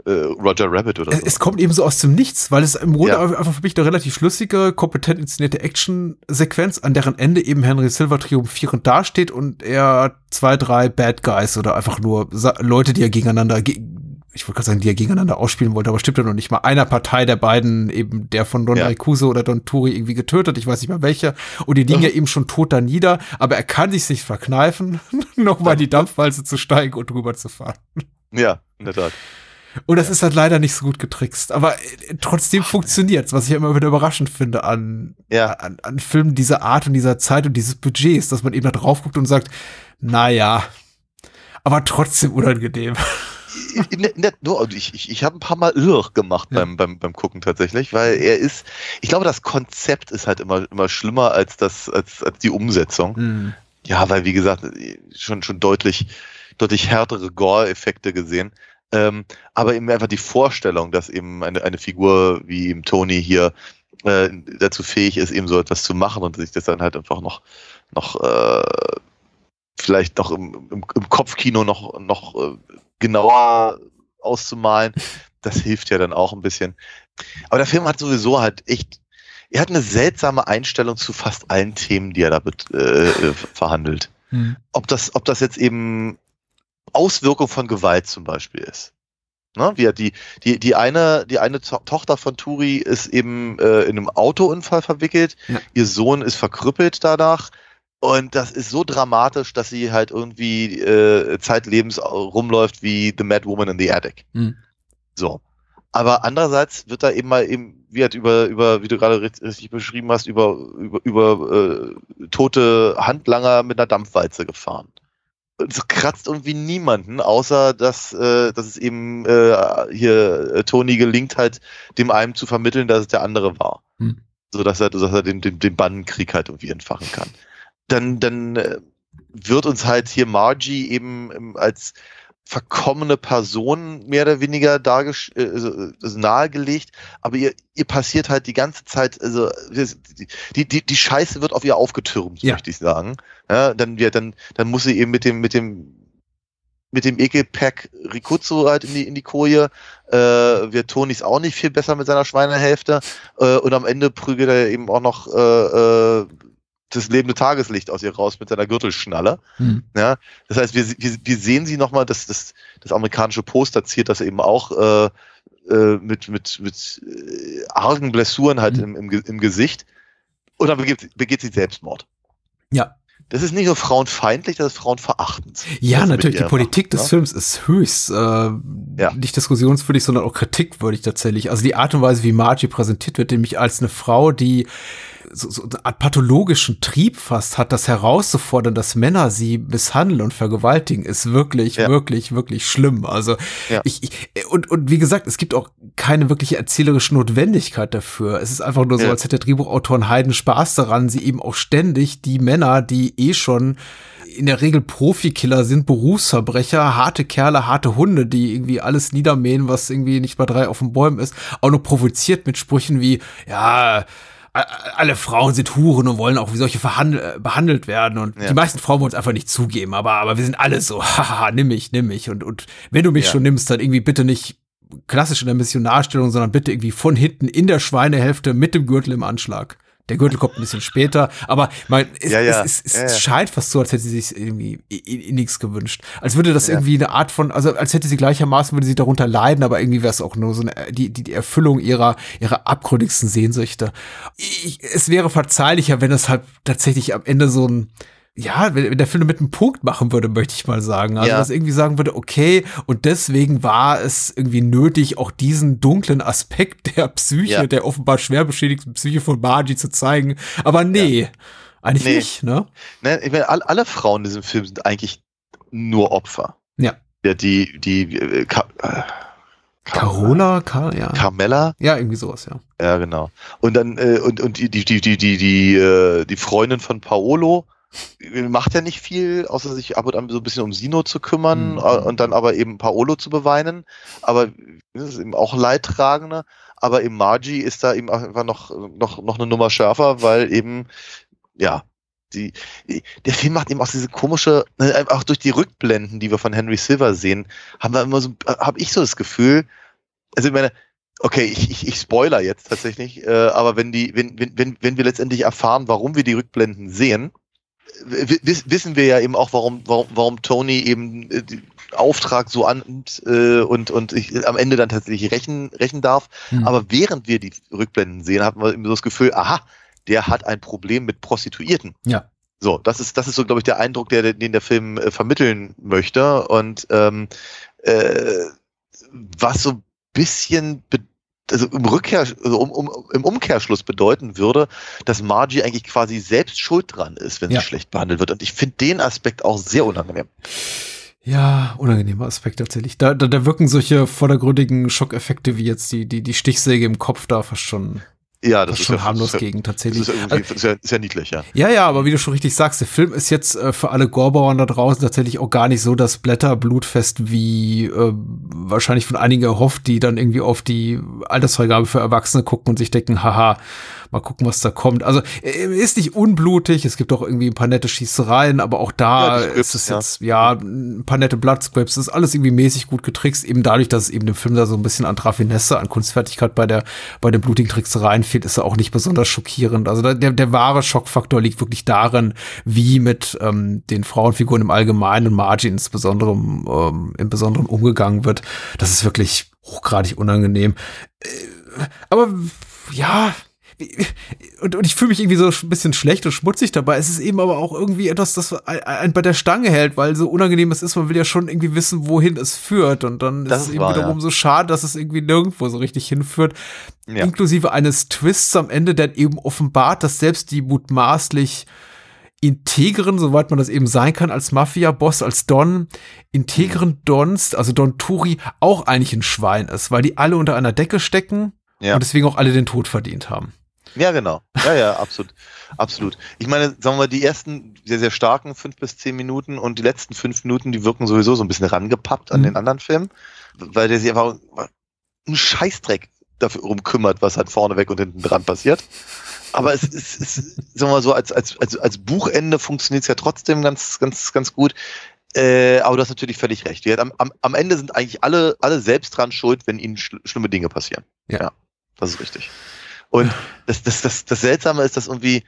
äh, Roger Rabbit oder Es, so. es kommt eben so aus dem Nichts, weil es im Grunde Ja. einfach für mich eine relativ schlüssige, kompetent inszenierte Action-Sequenz, an deren Ende eben Henry Silver triumphierend dasteht und er zwei, drei Bad Guys oder einfach nur Leute, die er gegeneinander, ge ich wollte gerade sagen, die er gegeneinander ausspielen wollte, aber stimmt ja noch nicht mal. Einer Partei der beiden, eben der von Don Ja. Oder Don Turi irgendwie getötet, ich weiß nicht mal welcher, und die liegen ja eben schon tot da nieder, aber er kann sich nicht verkneifen, nochmal die Dampfwalze zu steigen und rüber zu fahren. ja, in der Tat. Und das ist halt leider nicht so gut getrickst. Aber äh, trotzdem funktioniert's, was ich ja immer wieder überraschend finde an, Ja. an, an Filmen dieser Art und dieser Zeit und dieses Budgets, dass man eben da drauf guckt und sagt, na ja, aber trotzdem unangenehm. Der, nur, also ich ich, ich habe ein paar Mal irr gemacht Ja. beim, beim, beim Gucken tatsächlich, weil er ist, ich glaube, das Konzept ist halt immer, immer schlimmer als das, als, als die Umsetzung. Hm. Ja, weil wie gesagt, schon, schon deutlich, deutlich härtere Gore-Effekte gesehen. Ähm, aber eben einfach die Vorstellung, dass eben eine, eine Figur wie eben Tony hier äh, dazu fähig ist, eben so etwas zu machen und sich das dann halt einfach noch, noch äh, vielleicht noch im, im, im Kopfkino noch, noch äh, genauer auszumalen, das hilft ja dann auch ein bisschen. Aber der Film hat sowieso halt echt, er hat eine seltsame Einstellung zu fast allen Themen, die er da äh, äh, verhandelt. Hm. Ob das, ob das jetzt eben Auswirkung von Gewalt zum Beispiel ist. Ne? Wie die, die, die eine, die eine To Tochter von Turi ist eben äh, in einem Autounfall verwickelt. Ja. Ihr Sohn ist verkrüppelt danach. Und das ist so dramatisch, dass sie halt irgendwie äh, zeitlebens rumläuft wie The Mad Woman in the Attic. Hm. So. Aber andererseits wird da eben mal eben, wie halt über, über, wie du gerade richt- richtig beschrieben hast, über, über, über äh, tote Handlanger mit einer Dampfwalze gefahren. Und es kratzt irgendwie niemanden, außer dass, äh, dass es eben äh, hier äh, Tony gelingt halt, dem einen zu vermitteln, dass es der andere war. Hm. So dass er, dass er den, den, den Bandenkrieg halt irgendwie entfachen kann. Dann, dann äh, wird uns halt hier Margie eben ähm, als verkommene Person mehr oder weniger dargesch äh, also, also nahegelegt, aber ihr, ihr passiert halt die ganze Zeit, also die, die, die Scheiße wird auf ihr aufgetürmt, Ja. möchte ich sagen. Ja, dann wird, dann, dann muss sie eben mit dem, mit dem, mit dem Ekelpack Rikutsu halt in die, in die Koje, äh, wird Tonis auch nicht viel besser mit seiner Schweinehälfte, äh, und am Ende prügelt er eben auch noch, äh, äh, das lebende Tageslicht aus ihr raus mit seiner Gürtelschnalle. Hm. Ja, das heißt, wir, wir, wir sehen sie nochmal, das, das, das amerikanische Poster ziert das eben auch äh, äh, mit, mit, mit äh, argen Blessuren halt Mhm. im, im, im Gesicht. Und dann begeht, begeht sie Selbstmord. Ja. Das ist nicht nur frauenfeindlich, das ist frauenverachtend. Ja, mit natürlich. Die Politik macht, des ne? Films ist höchst äh, nicht diskussionswürdig, sondern auch kritikwürdig tatsächlich. Also die Art und Weise, wie Margie präsentiert wird, nämlich als eine Frau, die so, so eine Art pathologischen Trieb fast hat, das herauszufordern, dass Männer sie misshandeln und vergewaltigen, ist wirklich, Ja. wirklich, wirklich schlimm. Also Ja. ich, ich und, und wie gesagt, es gibt auch keine wirkliche erzählerische Notwendigkeit dafür. Es ist einfach nur so, Ja. als hätte der Drehbuchautor einen Heiden Spaß daran, sie eben auch ständig die Männer, die eh schon in der Regel Profikiller sind, Berufsverbrecher, harte Kerle, harte Hunde, die irgendwie alles niedermähen, was irgendwie nicht bei drei auf den Bäumen ist, auch noch provoziert mit Sprüchen wie, ja, alle Frauen sind Huren und wollen auch wie solche äh, behandelt werden. Und Ja. die meisten Frauen wollen es einfach nicht zugeben, aber, aber wir sind alle so, haha, nimm mich, nimm mich. Und, und wenn du mich Ja. schon nimmst, dann irgendwie bitte nicht klassisch in der Missionarstellung, sondern bitte irgendwie von hinten in der Schweinehälfte mit dem Gürtel im Anschlag. Der Gürtel kommt ein bisschen später, aber man, es, Ja, ja. es, es, es Ja, scheint fast so, als hätte sie sich irgendwie i- i- nichts gewünscht. Als würde das irgendwie eine Art von, also als hätte sie gleichermaßen, würde sie darunter leiden, aber irgendwie wäre es auch nur so eine, die, die, die Erfüllung ihrer, ihrer abgründigsten Sehnsüchte. Ich, es wäre verzeihlicher, wenn es halt tatsächlich am Ende so ein, ja, wenn, der Film mit einem Punkt machen würde, möchte ich mal sagen. Also, Ja. dass irgendwie sagen würde, okay, und deswegen war es irgendwie nötig, auch diesen dunklen Aspekt der Psyche, Ja. der offenbar schwer beschädigten Psyche von Margie zu zeigen. Aber nee, eigentlich Nee. nicht, ne? Ne, ich meine, all, alle Frauen in diesem Film sind eigentlich nur Opfer. Ja. Ja, die, die, äh, Ka äh, Carola, Car ja. Carmella, ja, irgendwie sowas, ja. ja genau. Und dann äh, und und die die die die die die, äh, die Freundin von Paolo macht ja nicht viel, außer sich ab und an so ein bisschen um Sino zu kümmern Mhm. und dann aber eben Paolo zu beweinen. Aber das ist eben auch Leidtragender. Aber eben Margie ist da eben einfach noch noch noch eine Nummer schärfer, weil eben ja die, der Film macht eben auch diese komische, ne, auch durch die Rückblenden, die wir von Henry Silver sehen, haben wir immer so, habe ich so das Gefühl, also ich meine, okay, ich, ich, ich spoiler jetzt tatsächlich, äh, aber wenn die, wenn, wenn, wenn, wenn wir letztendlich erfahren, warum wir die Rückblenden sehen, wissen wir ja eben auch, warum, warum, warum Tony eben äh, den Auftrag so annimmt äh, und, und ich am Ende dann tatsächlich rächen, rächen darf. Hm. Aber während wir die Rückblenden sehen, hatten wir eben so das Gefühl, aha, der hat ein Problem mit Prostituierten. Ja. So, das ist, das ist so, glaube ich, der Eindruck, der, den der Film äh, vermitteln möchte. Und ähm, äh, was so ein bisschen be also im Rückkehr, also um, um, im Umkehrschluss bedeuten würde, dass Margie eigentlich quasi selbst schuld dran ist, wenn Ja. sie schlecht behandelt wird. Und ich finde den Aspekt auch sehr unangenehm. Ja, unangenehmer Aspekt tatsächlich. Da, da, da wirken solche vordergründigen Schockeffekte wie jetzt die, die, die Stichsäge im Kopf da fast schon, Ja, das fast ist schon ja, harmlos das ist gegen das tatsächlich. das ist ja, ist ja niedlich, ja. Ja, ja, aber wie du schon richtig sagst, der Film ist jetzt äh, für alle Gorbauern da draußen tatsächlich auch gar nicht so das Blätterblutfest, wie äh, wahrscheinlich von einigen erhofft, die dann irgendwie auf die Altersfreigabe für Erwachsene gucken und sich denken, haha, mal gucken, was da kommt. Also äh, ist nicht unblutig, es gibt auch irgendwie ein paar nette Schießereien, aber auch da Ja, die ist es Scripts, ja. jetzt, ja, ein paar nette Bloodscripts, ist alles irgendwie mäßig gut getrickst, eben dadurch, dass es eben dem Film da so ein bisschen an Raffinesse, an Kunstfertigkeit bei der, bei den blutigen Tricksereien fehlt, ist er auch nicht besonders schockierend. Also der, der wahre Schockfaktor liegt wirklich darin, wie mit ähm, den Frauenfiguren im Allgemeinen und Margie insbesondere ähm, im Besonderen umgegangen wird. Das ist wirklich hochgradig unangenehm. Äh, aber ja, und, und ich fühle mich irgendwie so ein bisschen schlecht und schmutzig dabei. Es ist eben aber auch irgendwie etwas, das ein- einen bei der Stange hält, weil so unangenehm es ist, man will ja schon irgendwie wissen, wohin es führt. Und dann Das ist es eben wahr, wiederum ja. so schade, dass es irgendwie nirgendwo so richtig hinführt. Ja. Inklusive eines Twists am Ende, der eben offenbart, dass selbst die mutmaßlich integren, soweit man das eben sein kann, als Mafia-Boss, als Don, integren Dons, also Don Turi, auch eigentlich ein Schwein ist, weil die alle unter einer Decke stecken Ja. und deswegen auch alle den Tod verdient haben. Ja, genau. Ja, ja, absolut. Absolut. Ich meine, sagen wir mal, die ersten sehr, sehr starken fünf bis zehn Minuten und die letzten fünf Minuten, die wirken sowieso so ein bisschen rangepappt an Mhm. den anderen Filmen, weil der sich einfach einen Scheißdreck dafür rumkümmert, was halt vorneweg und hinten dran passiert. Aber es ist, es ist sagen wir mal so, als, als, als, als Buchende funktioniert es ja trotzdem ganz, ganz, ganz gut. Äh, aber du hast natürlich völlig recht. Am, am, am Ende sind eigentlich alle, alle selbst dran schuld, wenn ihnen schl schlimme Dinge passieren. Ja. Das ist richtig. Und das, das, das, das Seltsame ist, dass irgendwie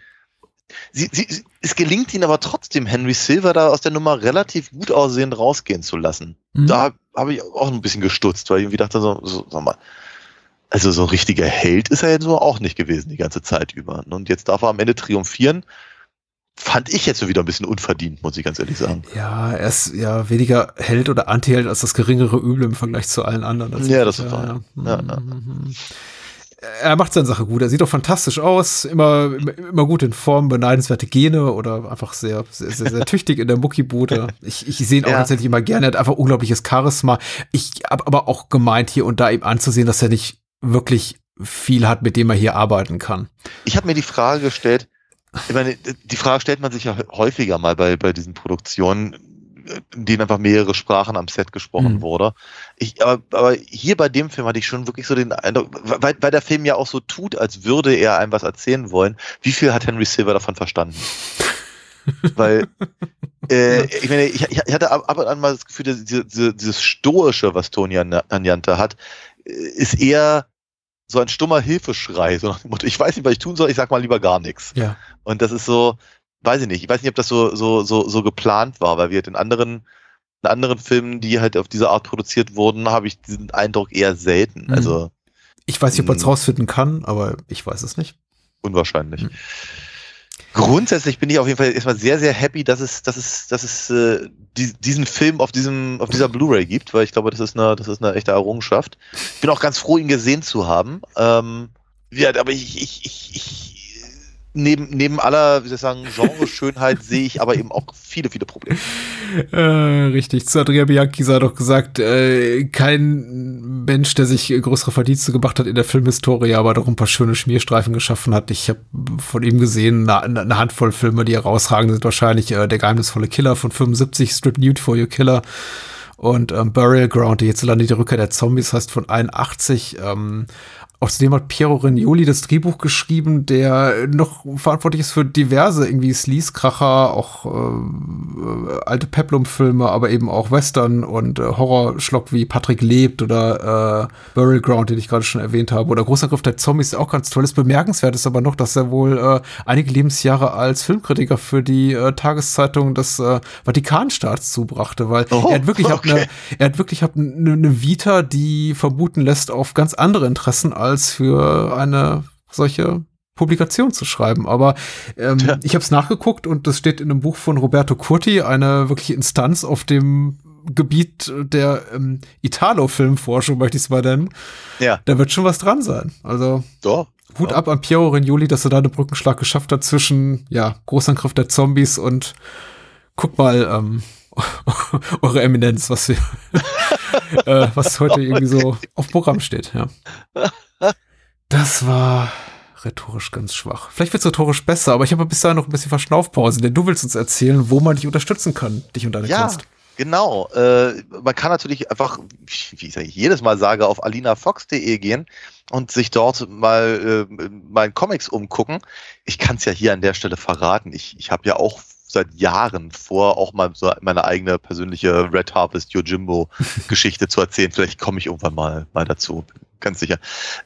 sie, sie, es gelingt ihnen aber trotzdem, Henry Silver da aus der Nummer relativ gut aussehend rausgehen zu lassen. Mhm. Da habe ich auch ein bisschen gestutzt, weil ich irgendwie dachte, so, so, sag mal, also so ein richtiger Held ist er jetzt so auch nicht gewesen die ganze Zeit über. Und jetzt darf er am Ende triumphieren. Fand ich jetzt so wieder ein bisschen unverdient, muss ich ganz ehrlich sagen. Ja, er ist ja weniger Held oder Antiheld als das geringere Übel im Vergleich zu allen anderen. Ja, das ist wahr, ja. Ja, ja. Mhm. Er macht seine Sache gut. Er sieht auch fantastisch aus, immer, immer, immer gut in Form, beneidenswerte Gene oder einfach sehr, sehr, sehr, sehr tüchtig in der Muckibude. Ich, ich sehe ihn auch Ja. tatsächlich immer gerne. Er hat einfach unglaubliches Charisma. Ich habe aber auch gemeint, hier und da ihm anzusehen, dass er nicht wirklich viel hat, mit dem er hier arbeiten kann. Ich habe mir die Frage gestellt, ich meine, die Frage stellt man sich ja häufiger mal bei, bei diesen Produktionen, in denen einfach mehrere Sprachen am Set gesprochen Mhm. wurde. Ich, aber, aber hier bei dem Film hatte ich schon wirklich so den Eindruck, weil, weil der Film ja auch so tut, als würde er einem was erzählen wollen, wie viel hat Henry Silver davon verstanden? weil äh, ich meine, ich, ich hatte ab und an mal das Gefühl, dass diese, diese, dieses Stoische, was Tony An- Anjanta hat, äh, ist eher so ein stummer Hilfeschrei, so nach dem Motto, ich weiß nicht, was ich tun soll, ich sag mal lieber gar nichts. Ja. Und das ist so, weiß ich nicht, ich weiß nicht, ob das so, so, so, so geplant war, weil wir in anderen, in anderen Filmen, die halt auf diese Art produziert wurden, habe ich diesen Eindruck eher selten. Mhm. Also Ich weiß nicht, ob man es Mhm. rausfinden kann, aber ich weiß es nicht. unwahrscheinlich. Mhm. grundsätzlich bin ich auf jeden Fall erstmal sehr, sehr happy, dass es, dass es, dass es äh, die, diesen Film auf diesem, auf dieser Blu-ray gibt, weil ich glaube, das ist eine, das ist eine echte Errungenschaft. Ich bin auch ganz froh, ihn gesehen zu haben. Ähm, ja, aber ich, ich, ich, ich neben, neben aller, wie soll ich sagen, Genreschönheit sehe ich aber eben auch viele, viele Probleme. Äh, richtig. Zu Andrea Bianchi sei doch gesagt, äh, kein Mensch, der sich größere Verdienste gemacht hat in der Filmhistorie, aber doch ein paar schöne Schmierstreifen geschaffen hat. Ich habe von ihm gesehen, eine, eine, Handvoll Filme, die herausragend sind. Wahrscheinlich äh, Der geheimnisvolle Killer von 75, Strip Nude for Your Killer und ähm, Burial Ground, die jetzt landet die Rückkehr der Zombies heißt von 81. Ähm, Außerdem hat Piero Regnoli das Drehbuch geschrieben, der noch verantwortlich ist für diverse irgendwie Sleaze-Kracher, auch äh, alte Peplum-Filme, aber eben auch Western und äh, Horrorschlock wie Patrick lebt oder äh, Burial Ground, den ich gerade schon erwähnt habe, oder Großangriff der Zombies, auch ganz toll ist. Bemerkenswert ist aber noch, dass er wohl äh, einige Lebensjahre als Filmkritiker für die äh, Tageszeitung des äh, Vatikanstaats zubrachte, weil oh, er hat wirklich okay. eine, er hat wirklich eine, eine Vita, die vermuten lässt auf ganz andere Interessen als als für eine solche Publikation zu schreiben. Aber ähm, ja. ich habe es nachgeguckt und das steht in einem Buch von Roberto Curti, eine wirkliche Instanz auf dem Gebiet der ähm, Italo-Filmforschung, möchte ich es mal nennen. Ja. Da wird schon was dran sein. Also Doch. Hut ab an Piero Regnoli, dass er da einen Brückenschlag geschafft hat zwischen, ja, Großangriff der Zombies und guck mal, ähm, eure Eminenz, was wir, äh, was heute irgendwie so auf Programm steht, ja. Das war rhetorisch ganz schwach. Vielleicht wird es rhetorisch besser, aber ich habe bis dahin noch ein bisschen Verschnaufpause, denn du willst uns erzählen, wo man dich unterstützen kann, dich und deine ja. Kunst. Genau, äh, man kann natürlich einfach, wie ich jedes Mal sage, auf alinafox.de gehen und sich dort mal äh, meinen Comics umgucken. Ich kann es ja hier an der Stelle verraten. Ich, ich habe ja auch seit Jahren vor, auch mal so meine eigene persönliche Red Harvest Yojimbo Geschichte zu erzählen. Vielleicht komme ich irgendwann mal, mal dazu ganz sicher.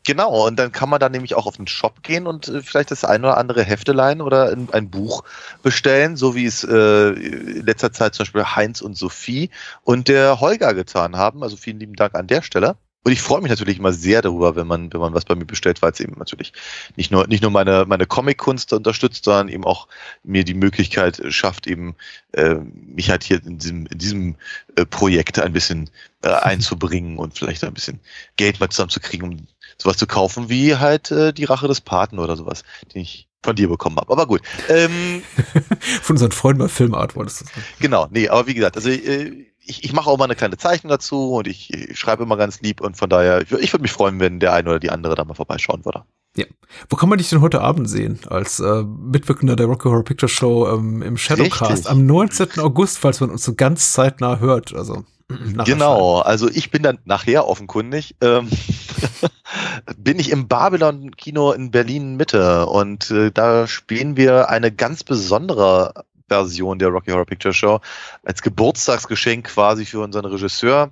Genau, und dann kann man da nämlich auch auf den Shop gehen und äh, vielleicht das ein oder andere Heftelein oder ein, ein Buch bestellen, so wie es äh, in letzter Zeit zum Beispiel Heinz und Sophie und der Holger getan haben. Also vielen lieben Dank an der Stelle. Und ich freue mich natürlich immer sehr darüber, wenn man, wenn man was bei mir bestellt, weil es eben natürlich nicht nur, nicht nur meine, meine Comic-Kunst unterstützt, sondern eben auch mir die Möglichkeit schafft, eben äh, mich halt hier in diesem, in diesem äh, Projekt ein bisschen äh, einzubringen und vielleicht ein bisschen Geld mal zusammenzukriegen, um sowas zu kaufen, wie halt äh, die Rache des Paten oder sowas, den ich von dir bekommen habe. Aber gut. Ähm, von unseren Freunden bei Filmart wolltest du. Genau, nee, aber wie gesagt, also äh, ich, ich mache auch mal eine kleine Zeichnung dazu und ich, ich schreibe immer ganz lieb und von daher, ich, ich würde mich freuen, wenn der eine oder die andere da mal vorbeischauen würde. Ja. Wo kann man dich denn heute Abend sehen? Als äh, Mitwirkender der Rocky Horror Picture Show ähm, im Shadowcast Richtig. am 19. August, falls man uns so ganz zeitnah hört. Also Genau, also ich bin dann nachher offenkundig, ähm, bin ich im Babylon Kino in Berlin Mitte und äh, da spielen wir eine ganz besondere Version der Rocky Horror Picture Show als Geburtstagsgeschenk quasi für unseren Regisseur.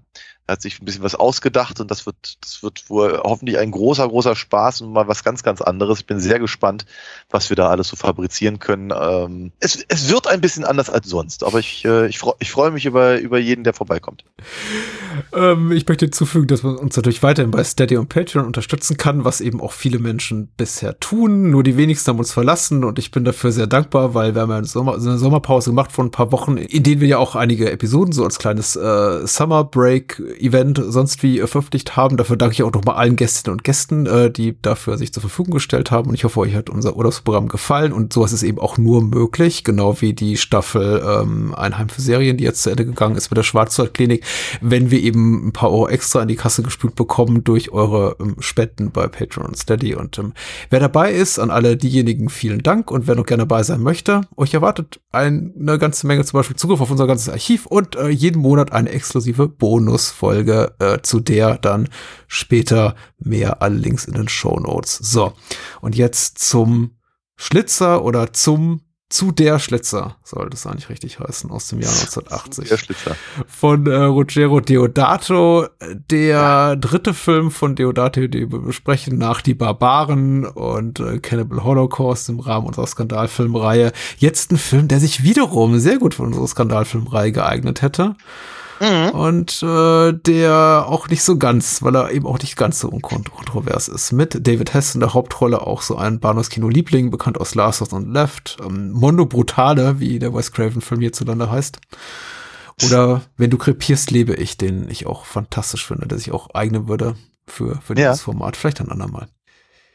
Hat sich ein bisschen was ausgedacht und das wird, das wird wohl hoffentlich ein großer, großer Spaß und mal was ganz, ganz anderes. Ich bin sehr gespannt, was wir da alles so fabrizieren können. Ähm, es, es wird ein bisschen anders als sonst, aber ich, äh, ich, freu, ich freue mich über, über jeden, der vorbeikommt. Ähm, ich möchte hinzufügen, dass man uns natürlich weiterhin bei Steady und Patreon unterstützen kann, was eben auch viele Menschen bisher tun. Nur die wenigsten haben uns verlassen und ich bin dafür sehr dankbar, weil wir haben ja eine, Sommer, eine Sommerpause gemacht vor ein paar Wochen, in denen wir ja auch einige Episoden so als kleines äh, Summer Break Event sonst wie veröffentlicht haben. Dafür danke ich auch nochmal allen Gästinnen und Gästen, äh, die dafür sich zur Verfügung gestellt haben. Und ich hoffe, euch hat unser Urlaubsprogramm gefallen. Und sowas ist eben auch nur möglich, genau wie die Staffel ähm, Einheim für Serien, die jetzt zu Ende gegangen ist mit der Schwarzwaldklinik, wenn wir eben ein paar Euro extra in die Kasse gespült bekommen durch eure ähm, Spenden bei Patreon und Steady. Und ähm, wer dabei ist, an alle diejenigen vielen Dank. Und wer noch gerne dabei sein möchte, euch erwartet eine ganze Menge, zum Beispiel Zugriff auf unser ganzes Archiv und äh, jeden Monat eine exklusive Bonusfolge, äh, zu der dann später mehr alle Links in den Show Notes. So, und jetzt zum Schlitzer oder zum zu der Schlitzer, sollte es eigentlich richtig heißen, aus dem Jahr 1980. Der Schlitzer. Von äh, Ruggero Deodato, der dritte Film von Deodato, den wir besprechen, nach Die Barbaren und äh, Cannibal Holocaust im Rahmen unserer Skandalfilmreihe. Jetzt ein Film, der sich wiederum sehr gut für unsere Skandalfilmreihe geeignet hätte. Mhm. Und äh, der auch nicht so ganz, weil er eben auch nicht ganz so unkontrovers ist. Mit David Hess in der Hauptrolle auch so ein Bahnhofskino-Liebling, bekannt aus Last of on Left, ähm, Mondo Brutale, wie der Wes Craven-Film hierzulande heißt. Oder Wenn du krepierst, lebe ich, den ich auch fantastisch finde, der sich auch eignen würde für, für Ja. dieses Format. Vielleicht ein andermal.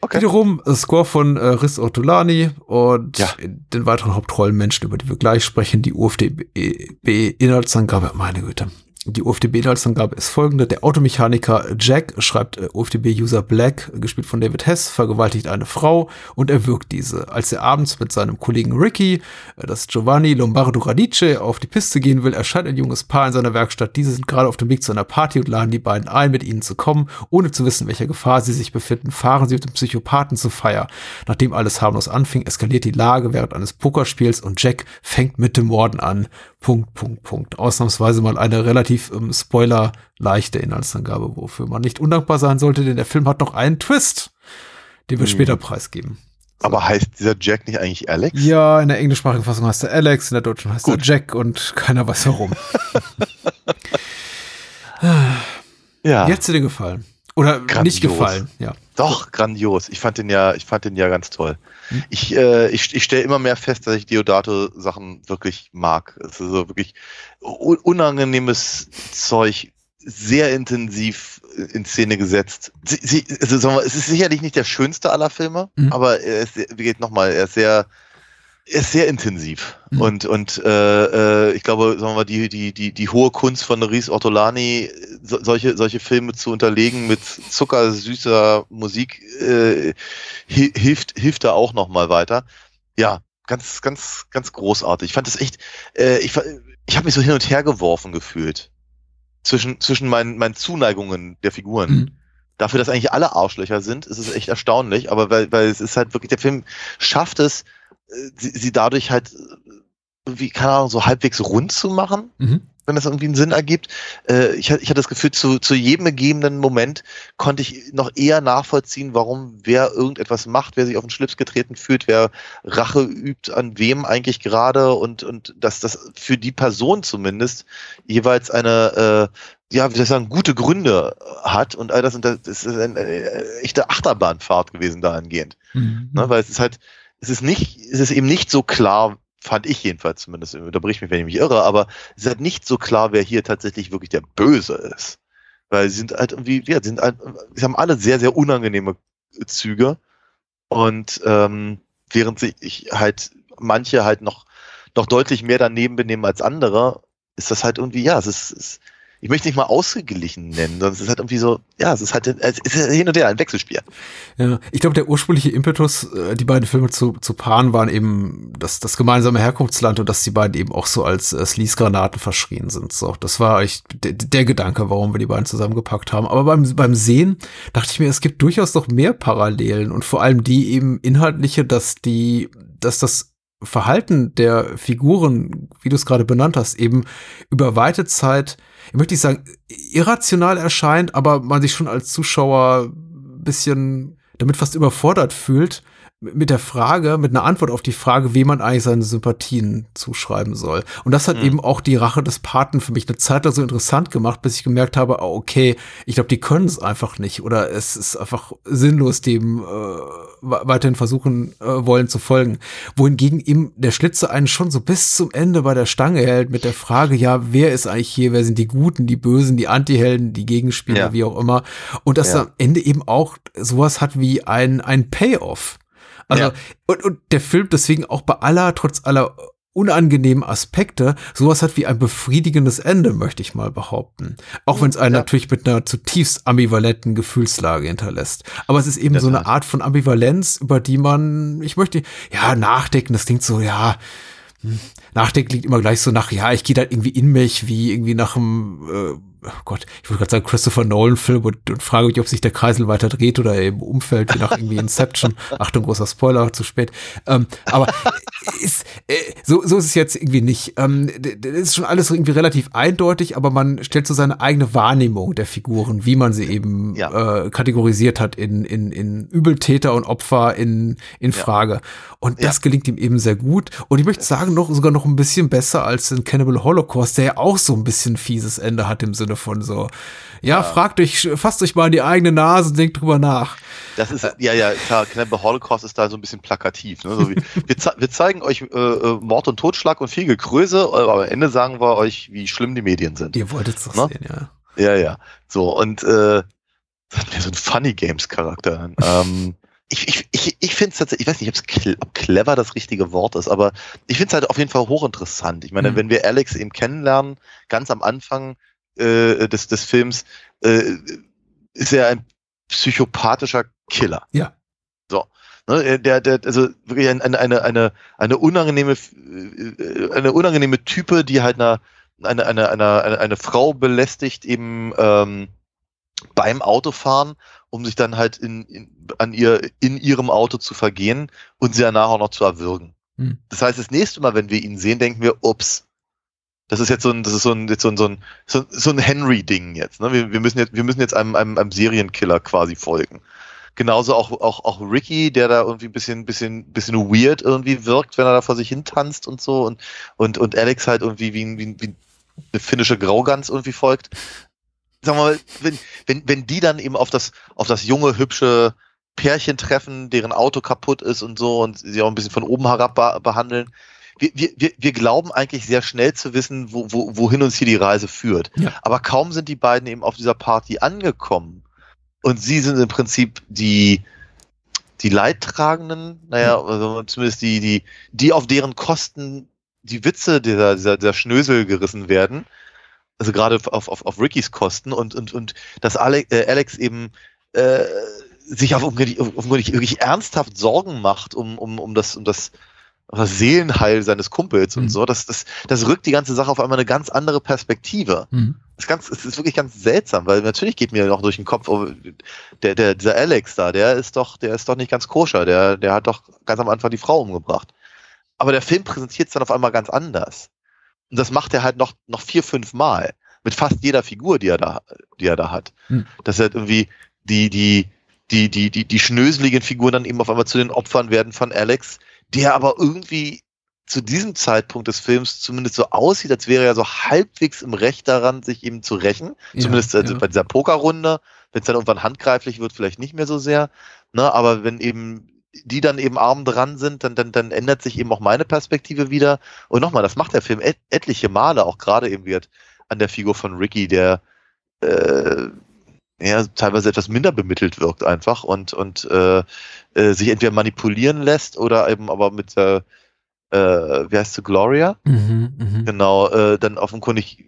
Okay. Wiederum äh, Score von äh, Riz Ortolani und Ja. den weiteren Hauptrollen Menschen, über die wir gleich sprechen. Die UFDB-Inhaltsangabe, meine Güte. Die UFDB-Inhaltsangabe ist folgende. Der Automechaniker Jack schreibt äh, UFDB-User Black, gespielt von David Hess, vergewaltigt eine Frau und erwürgt diese. Als er abends mit seinem Kollegen Ricky, äh, das Giovanni Lombardo Radice, auf die Piste gehen will, erscheint ein junges Paar in seiner Werkstatt. Diese sind gerade auf dem Weg zu einer Party und laden die beiden ein, mit ihnen zu kommen. Ohne zu wissen, in welcher Gefahr sie sich befinden, fahren sie mit dem Psychopathen zur Feier. Nachdem alles harmlos anfing, eskaliert die Lage während eines Pokerspiels und Jack fängt mit dem Morden an. Punkt, Punkt, Punkt. Ausnahmsweise mal eine relativ ähm, spoiler-leichte Inhaltsangabe, wofür man nicht undankbar sein sollte, denn der Film hat noch einen Twist, den wir Hm. später preisgeben. Aber heißt dieser Jack nicht eigentlich Alex? Ja, in der englischsprachigen Fassung heißt er Alex, in der deutschen heißt er Gut. Jack und keiner weiß warum. Ja. Wie hat's dir gefallen? Oder Grandios. nicht gefallen, ja. Doch, grandios. Ich fand den ja, ich fand den ja ganz toll. Hm. Ich, äh, ich, ich stelle immer mehr fest, dass ich Deodato-Sachen wirklich mag. Es ist so wirklich un unangenehmes Zeug, sehr intensiv in Szene gesetzt. Sie, sie, also, sagen wir, es ist sicherlich nicht der schönste aller Filme, Mhm. aber er ist, wie geht nochmal, er ist sehr, ist sehr intensiv. Mhm. Und, und äh, äh, ich glaube, sagen wir mal, die, die, die, die hohe Kunst von Ries Ortolani, so, solche, solche Filme zu unterlegen mit zuckersüßer Musik, äh, hi- hilft, hilft da auch nochmal weiter. Ja, ganz, ganz, ganz großartig. Ich fand das echt, äh, ich, ich habe mich so hin und her geworfen gefühlt. Zwischen, zwischen meinen, meinen Zuneigungen der Figuren Mhm. dafür, dass eigentlich alle Arschlöcher sind, ist es echt erstaunlich. Aber weil, weil es ist halt wirklich, der Film schafft es, sie, sie dadurch halt irgendwie, keine Ahnung, so halbwegs rund zu machen, Mhm. wenn das irgendwie einen Sinn ergibt. Äh, ich, hatte- ich hatte das Gefühl, zu, zu jedem gegebenen Moment konnte ich noch eher nachvollziehen, warum wer irgendetwas macht, wer sich auf den Schlips getreten fühlt, wer Rache übt, an wem eigentlich gerade und, und dass das für die Person zumindest jeweils eine, äh, ja, wie soll ich sagen, gute Gründe hat und all das, und das ist eine, äh, echte Achterbahnfahrt gewesen dahingehend. Mhm. Ne? Weil es ist halt, es ist nicht, es ist eben nicht so klar, fand ich jedenfalls zumindest, unterbrich mich, wenn ich mich irre, aber es ist halt nicht so klar, wer hier tatsächlich wirklich der Böse ist. Weil sie sind halt irgendwie, ja, sie sind halt, sie haben alle sehr, sehr unangenehme Züge. Und ähm, während sich ich halt manche halt noch, noch deutlich mehr daneben benehmen als andere, ist das halt irgendwie, ja, es ist, es, ich möchte nicht mal ausgeglichen nennen, sondern es ist halt irgendwie so, ja, es ist halt, es ist hin und her ein Wechselspiel. Ja, ich glaube, der ursprüngliche Impetus, äh, die beiden Filme zu, zu paaren, waren eben das, das gemeinsame Herkunftsland und dass die beiden eben auch so als äh, Sleaze-Granaten verschrien sind. So, das war echt der, der Gedanke, warum wir die beiden zusammengepackt haben. Aber beim, beim Sehen dachte ich mir, es gibt durchaus noch mehr Parallelen und vor allem die eben inhaltliche, dass die, dass das Verhalten der Figuren, wie du es gerade benannt hast, eben über weite Zeit, möchte nicht sagen, irrational erscheint, aber man sich schon als Zuschauer bisschen damit fast überfordert fühlt mit der Frage, mit einer Antwort auf die Frage, wem man eigentlich seine Sympathien zuschreiben soll. Und das hat Mhm. eben auch die Rache des Paten für mich eine Zeit lang so interessant gemacht, bis ich gemerkt habe, oh, okay, ich glaube, die können es einfach nicht oder es ist einfach sinnlos, dem äh, we- weiterhin versuchen äh, wollen zu folgen. Wohingegen eben der Schlitzer einen schon so bis zum Ende bei der Stange hält mit der Frage, ja, wer ist eigentlich hier, wer sind die Guten, die Bösen, die Antihelden, die Gegenspieler, Ja. wie auch immer. Und dass Ja. am Ende eben auch sowas hat wie ein, ein Payoff. Also, Ja. und, und der Film deswegen auch bei aller, trotz aller unangenehmen Aspekte, sowas hat wie ein befriedigendes Ende, möchte ich mal behaupten. Auch wenn es einen Ja. natürlich mit einer zutiefst ambivalenten Gefühlslage hinterlässt. Aber es ist eben der so eine. Art von Ambivalenz, über die man, ich möchte, ja, nachdenken, das klingt so, ja, hm, Nachdenken klingt immer gleich so nach, ja, ich gehe da irgendwie in mich, wie irgendwie nach einem, äh, oh Gott, ich würde gerade sagen Christopher Nolan-Film und, und frage mich, ob sich der Kreisel weiter dreht oder eben umfällt, wie nach irgendwie Inception. Achtung, großer Spoiler, zu spät. Ähm, aber ist, äh, so, so ist es jetzt irgendwie nicht. Ähm, das ist schon alles irgendwie relativ eindeutig, aber man stellt so seine eigene Wahrnehmung der Figuren, wie man sie eben Ja. äh, kategorisiert hat in, in, in Übeltäter und Opfer in, in Frage. Und das Ja. gelingt ihm eben sehr gut. Und ich möchte sagen, noch sogar noch ein bisschen besser als in Cannibal Holocaust, der ja auch so ein bisschen fieses Ende hat im Sinne von so, ja, fragt euch, fasst euch mal in die eigene Nase und denkt drüber nach. Das ist, ja, ja, klar, Cannibal Holocaust ist da so ein bisschen plakativ. Ne? So wie, wir, ze wir zeigen euch äh, äh, Mord und Totschlag und viel Gekröse, aber am Ende sagen wir euch, wie schlimm die Medien sind. Ihr wolltet es doch Ne? sehen, ja. Ja, ja. So, und äh, das hat mir so einen Funny Games Charakter. ähm, ich ich, ich, ich finde es tatsächlich, ich weiß nicht, ob clever das richtige Wort ist, aber ich finde es halt auf jeden Fall hochinteressant. Ich meine, Mhm. wenn wir Alex eben kennenlernen, ganz am Anfang äh, des, des Films, äh, ist er ein psychopathischer Killer. Ja. So. Ne, der, der, also wirklich ein- eine, eine, eine, eine unangenehme, äh, eine unangenehme Type, die halt eine, eine, eine, eine, eine Frau belästigt eben ähm, beim Autofahren, um sich dann halt in, in, an ihr, in ihrem Auto zu vergehen und sie danach auch noch zu erwürgen. Hm. Das heißt, das nächste Mal, wenn wir ihn sehen, denken wir, ups, das ist jetzt so ein, das ist so ein, jetzt so ein, so ein, so, ein Henry-Ding jetzt. Ne? Wir, wir müssen jetzt, wir müssen jetzt einem, einem, einem Serienkiller quasi folgen. Genauso auch, auch, auch Ricky, der da irgendwie ein bisschen, bisschen, bisschen weird irgendwie wirkt, wenn er da vor sich hin tanzt und so und, und, und Alex halt irgendwie wie, wie, wie eine finnische Graugans irgendwie folgt. Sagen wir mal, wenn, wenn, wenn die dann eben auf das, auf das junge, hübsche Pärchen treffen, deren Auto kaputt ist und so und sie auch ein bisschen von oben herab be behandeln, wir, wir, wir, wir glauben eigentlich sehr schnell zu wissen, wo, wo, wohin uns hier die Reise führt. Ja. Aber kaum sind die beiden eben auf dieser Party angekommen und sie sind im Prinzip die, die Leidtragenden, naja, also zumindest die, die, die auf deren Kosten die Witze dieser, dieser, dieser Schnösel gerissen werden. Also gerade auf, auf, auf Rickys Kosten und, und, und dass Ale äh, Alex eben äh, sich auf, offenkundig- offenkundig wirklich ernsthaft Sorgen macht um, um, um das, um das, um das Seelenheil seines Kumpels Mhm. und so. Das, das, das rückt die ganze Sache auf einmal eine ganz andere Perspektive. Mhm. Das ist, ganz, es ist wirklich ganz seltsam, weil natürlich geht mir noch durch den Kopf, oh, der, der, dieser Alex da, der ist doch, der ist doch nicht ganz koscher, der, der hat doch ganz am Anfang die Frau umgebracht. Aber der Film präsentiert es dann auf einmal ganz anders. Und das macht er halt noch, noch vier, fünf Mal. Mit fast jeder Figur, die er da, die er da hat. Hm. Dass er irgendwie die, die, die, die, die, die schnöseligen Figuren dann eben auf einmal zu den Opfern werden von Alex, der aber irgendwie zu diesem Zeitpunkt des Films zumindest so aussieht, als wäre er so halbwegs im Recht daran, sich eben zu rächen. Ja, Zumindest also ja. bei dieser Pokerrunde, wenn es dann irgendwann handgreiflich wird, vielleicht nicht mehr so sehr. Ne, aber wenn eben die dann eben arm dran sind, dann, dann, dann ändert sich eben auch meine Perspektive wieder. Und nochmal, das macht der Film et etliche Male, auch gerade eben wird an der Figur von Ricky, der äh, ja, teilweise etwas minder bemittelt wirkt einfach und, und äh, äh, sich entweder manipulieren lässt oder eben aber mit der, äh, wie heißt sie, Gloria? Mhm, mhm. genau, äh, dann offenkundig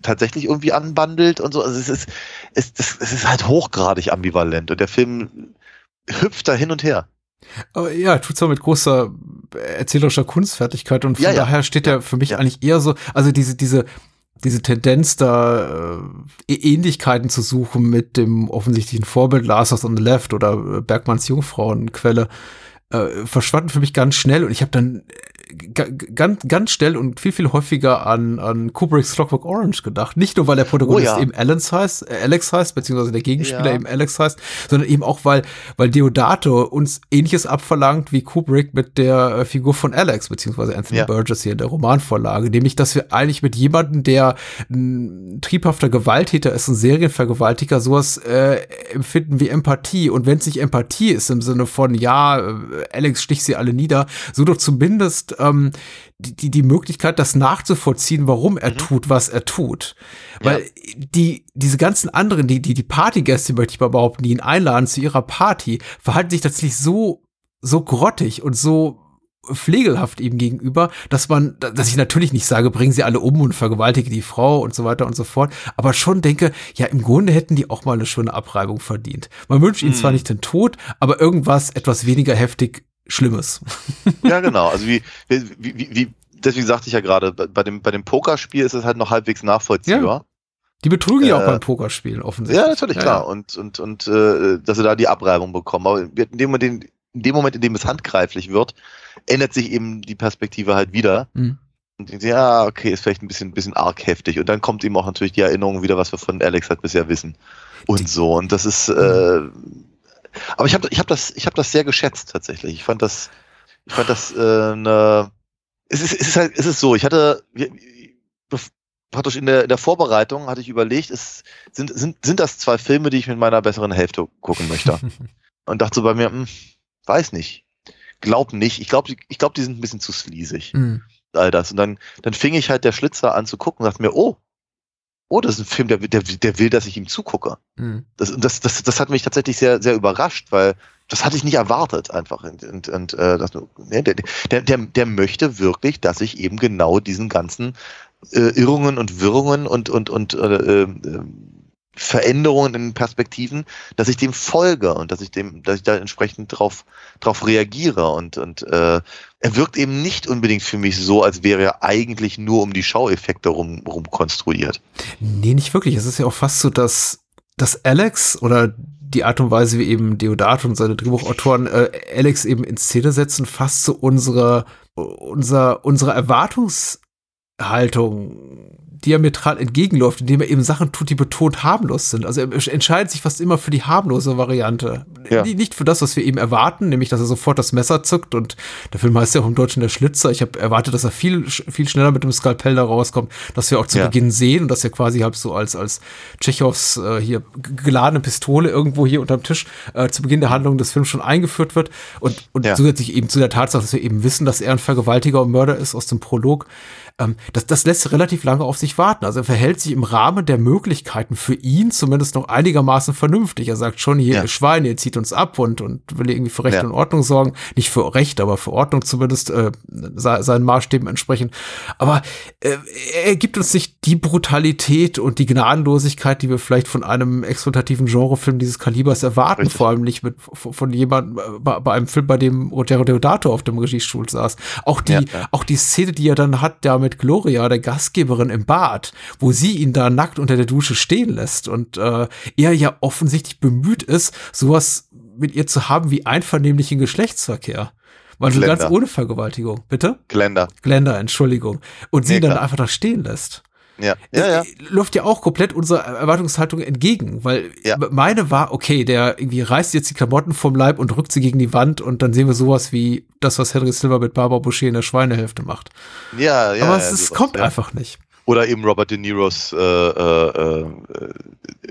tatsächlich irgendwie anbandelt und so. Also es ist, es, das, es ist halt hochgradig ambivalent und der Film hüpft da hin und her. Aber ja, tut's auch mit großer erzählerischer Kunstfertigkeit und von Ja, ja. daher steht er für mich Ja. eigentlich eher so, also diese, diese, diese Tendenz da, äh, Ähnlichkeiten zu suchen mit dem offensichtlichen Vorbild Last on the Left oder äh, Bergmanns Jungfrauenquelle, äh, verschwanden für mich ganz schnell und ich habe dann äh, ga- ganz, ganz schnell und viel, viel häufiger an, an Kubricks Clockwork Orange gedacht. Nicht nur, weil der Protagonist Oh ja. eben Alex heißt, äh, Alex heißt, beziehungsweise der Gegenspieler Ja. eben Alex heißt, sondern eben auch, weil, weil Deodato uns ähnliches abverlangt wie Kubrick mit der äh, Figur von Alex, beziehungsweise Anthony Ja. Burgess hier in der Romanvorlage, nämlich, dass wir eigentlich mit jemandem, der ein triebhafter Gewalttäter ist, ein Serienvergewaltiger, sowas äh, empfinden wie Empathie. Und wenn es nicht Empathie ist im Sinne von, ja, äh, Alex sticht sie alle nieder, so doch zumindest ähm, die, die, die Möglichkeit, das nachzuvollziehen, warum er tut, was er tut. Weil die, diese ganzen anderen, die, die, die Partygäste, möchte ich mal behaupten, die ihn einladen zu ihrer Party, verhalten sich tatsächlich so, so grottig und so pflegelhaft ihm gegenüber, dass man, dass ich natürlich nicht sage, bringen sie alle um und vergewaltige die Frau und so weiter und so fort, aber schon denke, ja, im Grunde hätten die auch mal eine schöne Abreibung verdient. Man wünscht ihnen zwar nicht den Tod, aber irgendwas etwas weniger heftig Schlimmes. Ja, genau. Also wie, wie, wie, wie deswegen sagte ich ja gerade, bei dem, bei dem Pokerspiel ist es halt noch halbwegs nachvollziehbar. Die betrügen ja auch Äh, beim Pokerspielen offensichtlich. Ja, natürlich, klar. Und, und, und äh, dass sie da die Abreibung bekommen. Aber in dem, in dem, in dem Moment, in dem es handgreiflich wird, ändert sich eben die Perspektive halt wieder. Mhm. Und ja, okay, ist vielleicht ein bisschen, bisschen arg heftig. Und dann kommt ihm auch natürlich die Erinnerung wieder, was wir von Alex halt bisher wissen. Und so. Und das ist, äh, aber ich habe ich hab das, ich habe das sehr geschätzt tatsächlich. Ich fand das, ich fand das äh, ne, es ist, es ist halt, es ist so, ich hatte, praktisch in der, in der Vorbereitung hatte ich überlegt, es sind, sind, sind das zwei Filme, die ich mit meiner besseren Hälfte gucken möchte. Und dachte so bei mir, hm, weiß nicht. Glaub nicht. Ich glaube, ich glaub, die sind ein bisschen zu sleazig Mhm. all das. Und dann, dann fing ich halt der Schlitzer an zu gucken und dachte mir, oh, oh, das ist ein Film, der, der, der will, dass ich ihm zugucke. Mhm. Das, das, das, das hat mich tatsächlich sehr, sehr überrascht, weil das hatte ich nicht erwartet einfach. Und, und, und äh, das, ne, der, der, der, der möchte wirklich, dass ich eben genau diesen ganzen äh, Irrungen und Wirrungen und, und, und äh, äh, Veränderungen in Perspektiven, dass ich dem folge und dass ich dem, dass ich da entsprechend drauf, drauf reagiere und, und äh, er wirkt eben nicht unbedingt für mich so, als wäre er eigentlich nur um die Schaueffekte rum, rum konstruiert. Nee, nicht wirklich. Es ist ja auch fast so, dass, dass Alex oder die Art und Weise, wie eben Deodato und seine Drehbuchautoren äh, Alex eben in Szene setzen, fast zu unserer, unserer, unserer Erwartungshaltung diametral entgegenläuft, indem er eben Sachen tut, die betont harmlos sind. Also er entscheidet sich fast immer für die harmlose Variante. Ja. Nicht für das, was wir eben erwarten, nämlich, dass er sofort das Messer zückt und der Film heißt ja auch im Deutschen der Schlitzer. Ich habe erwartet, dass er viel, viel schneller mit dem Skalpell da rauskommt, dass wir auch zu Ja. Beginn sehen und dass er quasi halt so als, als Tschechows äh, hier geladene Pistole irgendwo hier unterm Tisch äh, zu Beginn der Handlung des Films schon eingeführt wird und, und Ja. zusätzlich eben zu der Tatsache, dass wir eben wissen, dass er ein Vergewaltiger und Mörder ist aus dem Prolog. Ähm, das, das lässt relativ lange auf sich warten. Also er verhält sich im Rahmen der Möglichkeiten für ihn zumindest noch einigermaßen vernünftig. Er sagt schon, hier, Ja. ihr Schwein, ihr zieht uns ab und, und will irgendwie für Recht Ja. und Ordnung sorgen. Nicht für Recht, aber für Ordnung zumindest äh, se- seinen Maßstäben entsprechend. Aber äh, er gibt uns nicht die Brutalität und die Gnadenlosigkeit, die wir vielleicht von einem exploitativen Genrefilm dieses Kalibers erwarten. Richtig. Vor allem nicht mit, von jemandem äh, bei, bei einem Film, bei dem Rogero Deodato auf dem Regiestuhl saß. Auch die, Ja, auch die Szene, die er dann hat, da mit Gloria, der Gastgeberin im Bad, wo sie ihn da nackt unter der Dusche stehen lässt und äh, er ja offensichtlich bemüht ist, sowas mit ihr zu haben wie einvernehmlichen Geschlechtsverkehr. Also Glenda. ganz ohne Vergewaltigung. Bitte? Glender. Glenda, Entschuldigung. Und sie Nee, ihn dann klar. einfach da stehen lässt. Ja, ja, ja. Äh, läuft ja auch komplett unserer Erwartungshaltung entgegen, weil Ja. meine war, okay, der irgendwie reißt jetzt die Klamotten vom Leib und drückt sie gegen die Wand und dann sehen wir sowas wie das, was Henry Silver mit Barbara Boucher in der Schweinehälfte macht. Ja, ja. Aber ja, es, es sowas, kommt ja. einfach nicht. Oder eben Robert De Niros äh, äh, äh,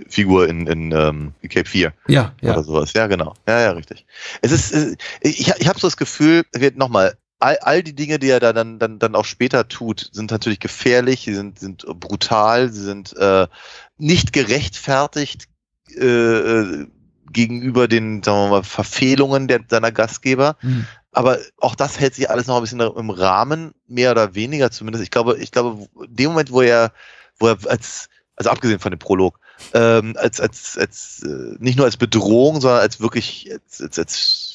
Figur in, in ähm, Cape 4 Ja, ja. oder sowas. Ja, genau. Ja, ja, richtig. Es ist, äh, ich, ich habe so das Gefühl, nochmal, all, all die Dinge, die er da dann, dann, dann auch später tut, sind natürlich gefährlich, sie sind, sind brutal, sie sind äh, nicht gerechtfertigt äh, äh, gegenüber den, sagen wir mal, Verfehlungen der, seiner Gastgeber. Hm. Aber auch das hält sich alles noch ein bisschen im Rahmen, mehr oder weniger zumindest. Ich glaube, ich glaube, in dem Moment, wo er, wo er als, also abgesehen von dem Prolog, ähm, als, als, als, äh, nicht nur als Bedrohung, sondern als wirklich, als, als, als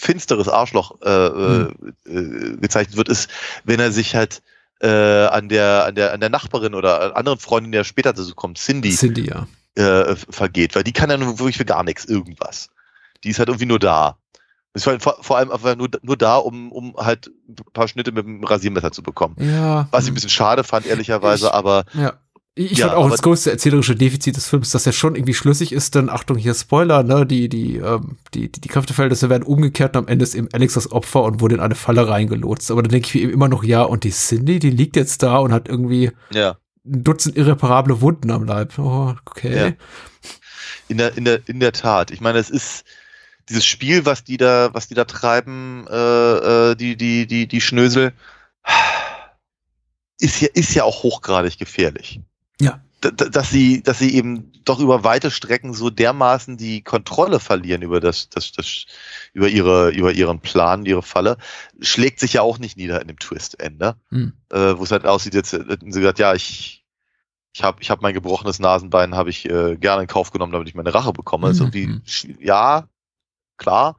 finsteres Arschloch äh, äh, äh, gezeichnet wird, ist, wenn er sich halt äh, an der, an der, an der Nachbarin oder an anderen Freundin, die ja später dazu kommt, Cindy, Cindy, ja. äh, vergeht, weil die kann ja nun wirklich für gar nichts irgendwas. Die ist halt irgendwie nur da. Ist halt vor, vor allem einfach nur, nur da, um, um halt ein paar Schnitte mit dem Rasiermesser zu bekommen. Ja. Was ich ein bisschen schade fand, ehrlicherweise, Ich- aber Ja. Ich, Ja, fand auch das größte erzählerische Defizit des Films, dass er schon irgendwie schlüssig ist, denn Achtung, hier Spoiler, ne, die, die, ähm, die, die, die Kräfteverhältnisse werden umgekehrt und am Ende ist eben Alex das Opfer und wurde in eine Falle reingelotst. Aber dann denke ich mir eben immer noch, ja, und die Cindy, die liegt jetzt da und hat irgendwie ja. ein Dutzend irreparable Wunden am Leib. Oh, okay. Ja. In der, in der, in der Tat. Ich meine, es ist dieses Spiel, was die da, was die da treiben, äh, äh, die, die, die, die Schnösel, ist ja, ist ja auch hochgradig gefährlich. Ja. Dass sie, dass sie eben doch über weite Strecken so dermaßen die Kontrolle verlieren über das, das, das, über ihre, über ihren Plan, ihre Falle, schlägt sich ja auch nicht nieder in dem Twist-Ende, Hm. äh, wo es halt aussieht, jetzt hätten sie gesagt, ja, ich, ich habe ich hab mein gebrochenes Nasenbein, habe ich äh, gerne in Kauf genommen, damit ich meine Rache bekomme. Das ist Mhm. irgendwie, ja, klar,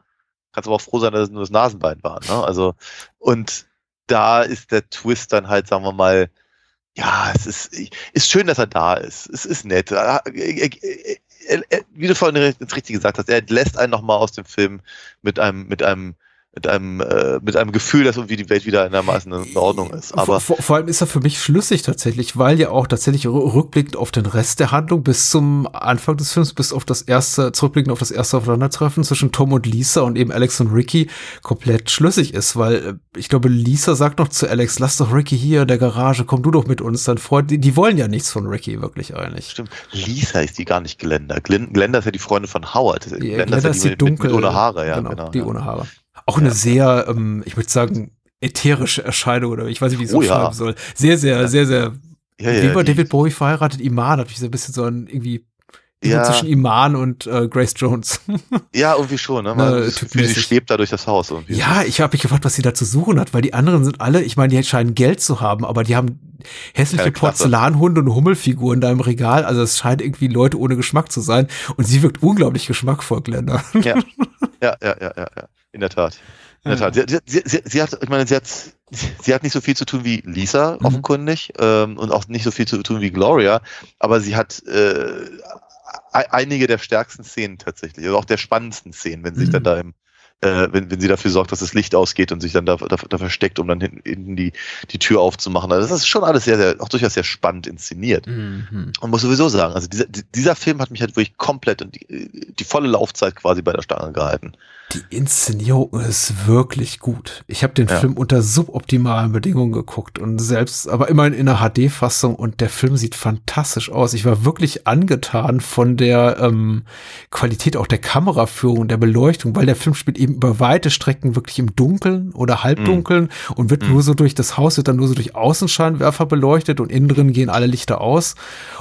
kannst aber auch froh sein, dass es nur das Nasenbein war. Ne? Also, und da ist der Twist dann halt, sagen wir mal, ja, es ist, ist schön, dass er da ist. Es ist nett. Er, er, er, wie du vorhin richtig gesagt hast, er lässt einen nochmal aus dem Film mit einem, mit einem mit einem, äh, mit einem Gefühl, dass irgendwie die Welt wieder einigermaßen in Ordnung ist. Aber vor, vor allem ist er für mich schlüssig tatsächlich, weil ja auch tatsächlich rückblickend auf den Rest der Handlung bis zum Anfang des Films, bis auf das erste, zurückblickend auf das erste Aufeinandertreffen zwischen Tom und Lisa und eben Alex und Ricky komplett schlüssig ist, weil äh, ich glaube, Lisa sagt noch zu Alex, lass doch Ricky hier in der Garage, komm du doch mit uns, dein Freund, die, die wollen ja nichts von Ricky wirklich eigentlich. Stimmt. Lisa ist die gar nicht Glenda. Glenda ist ja die Freundin von Howard. Ja, Glenda, Glenda ist, ja die, ist die dunkel, mit, mit ohne Haare, ja. Genau, genau die ja. ohne Haare. Auch eine sehr, ähm, ich würde sagen, ätherische Erscheinung oder ich weiß nicht, wie ich es Oh, so ja. schreiben soll. Sehr, sehr, sehr, sehr. Ja, ja, wie die- David Bowie verheiratet? Iman hat mich so ein bisschen so ein irgendwie Ja. zwischen Iman und äh, Grace Jones. Ja, irgendwie schon. Ne? Man hat das Gefühl, sie schwebt da durch das Haus. Irgendwie. ja, ich habe mich gefragt, was sie da zu suchen hat, weil die anderen sind alle, ich meine, die scheinen Geld zu haben, aber die haben hässliche. Porzellanhunde und Hummelfiguren da im Regal. Also es scheint irgendwie Leute ohne Geschmack zu sein. Und sie wirkt unglaublich geschmackvoll, Glenda. Ja, ja, ja, ja, ja, ja. In der Tat. In der Tat. Sie, sie, sie, sie hat, ich meine, sie hat, sie hat nicht so viel zu tun wie Lisa, Mhm. offenkundig, ähm, und auch nicht so viel zu tun wie Gloria, aber sie hat äh, ei- einige der stärksten Szenen tatsächlich, also auch der spannendsten Szenen, wenn sie sich Mhm. dann da im äh, wenn, wenn sie dafür sorgt, dass das Licht ausgeht und sich dann da, da, da versteckt, um dann hinten, die, die Tür aufzumachen. Also das ist schon alles sehr, sehr, auch durchaus sehr spannend inszeniert. Mhm. Man muss sowieso sagen, also dieser, dieser Film hat mich halt wirklich komplett und die, die volle Laufzeit quasi bei der Stange gehalten. Die Inszenierung ist wirklich gut. Ich habe den Ja. Film unter suboptimalen Bedingungen geguckt und selbst, aber immerhin in einer HD-Fassung und der Film sieht fantastisch aus. Ich war wirklich angetan von der ähm, Qualität auch der Kameraführung, der Beleuchtung, weil der Film spielt eben über weite Strecken wirklich im Dunkeln oder Halbdunkeln und wird nur so durch das Haus, wird dann nur so durch Außenscheinwerfer beleuchtet und innen drin gehen alle Lichter aus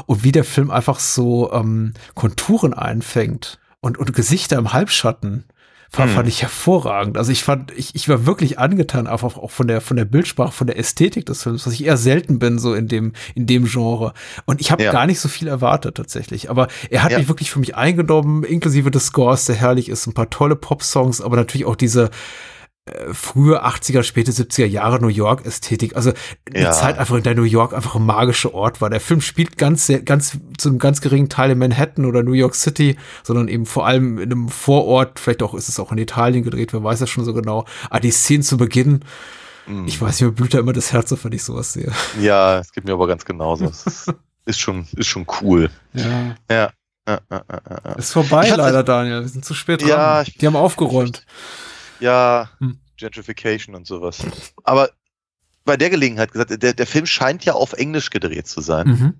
und wie der Film einfach so ähm, Konturen einfängt und, und Gesichter im Halbschatten fand, Hm. fand ich hervorragend. Also ich fand, ich, ich war wirklich angetan, einfach auch von der, von der Bildsprache, von der Ästhetik des Films, was ich eher selten bin, so in dem, in dem Genre. Und ich habe Ja. gar nicht so viel erwartet tatsächlich. Aber er hat Ja. mich wirklich für mich eingenommen, inklusive des Scores, der herrlich ist, ein paar tolle Pop-Songs, aber natürlich auch diese frühe 80er, späte 70er Jahre New York Ästhetik. Also eine Ja. Zeit einfach, in der New York einfach ein magischer Ort war. Der Film spielt ganz, sehr- ganz, zu einem ganz geringen Teil in Manhattan oder New York City, sondern eben vor allem in einem Vorort, vielleicht auch ist es auch in Italien gedreht, wer weiß das schon so genau. Aber die Szenen zu Beginn, Mhm. ich weiß nicht, mir blüht da immer das Herz, wenn ich sowas sehe. Ja, es geht mir aber ganz genauso. Ist, ist schon, ist schon cool. Ja. Ja. Ist vorbei Ich hatte- leider, Daniel. Wir sind zu spät dran. Ja, ich- die haben aufgeräumt. Ja Hm. Gentrification und sowas. Aber bei der Gelegenheit gesagt, der, der Film scheint ja auf Englisch gedreht zu sein. Mhm.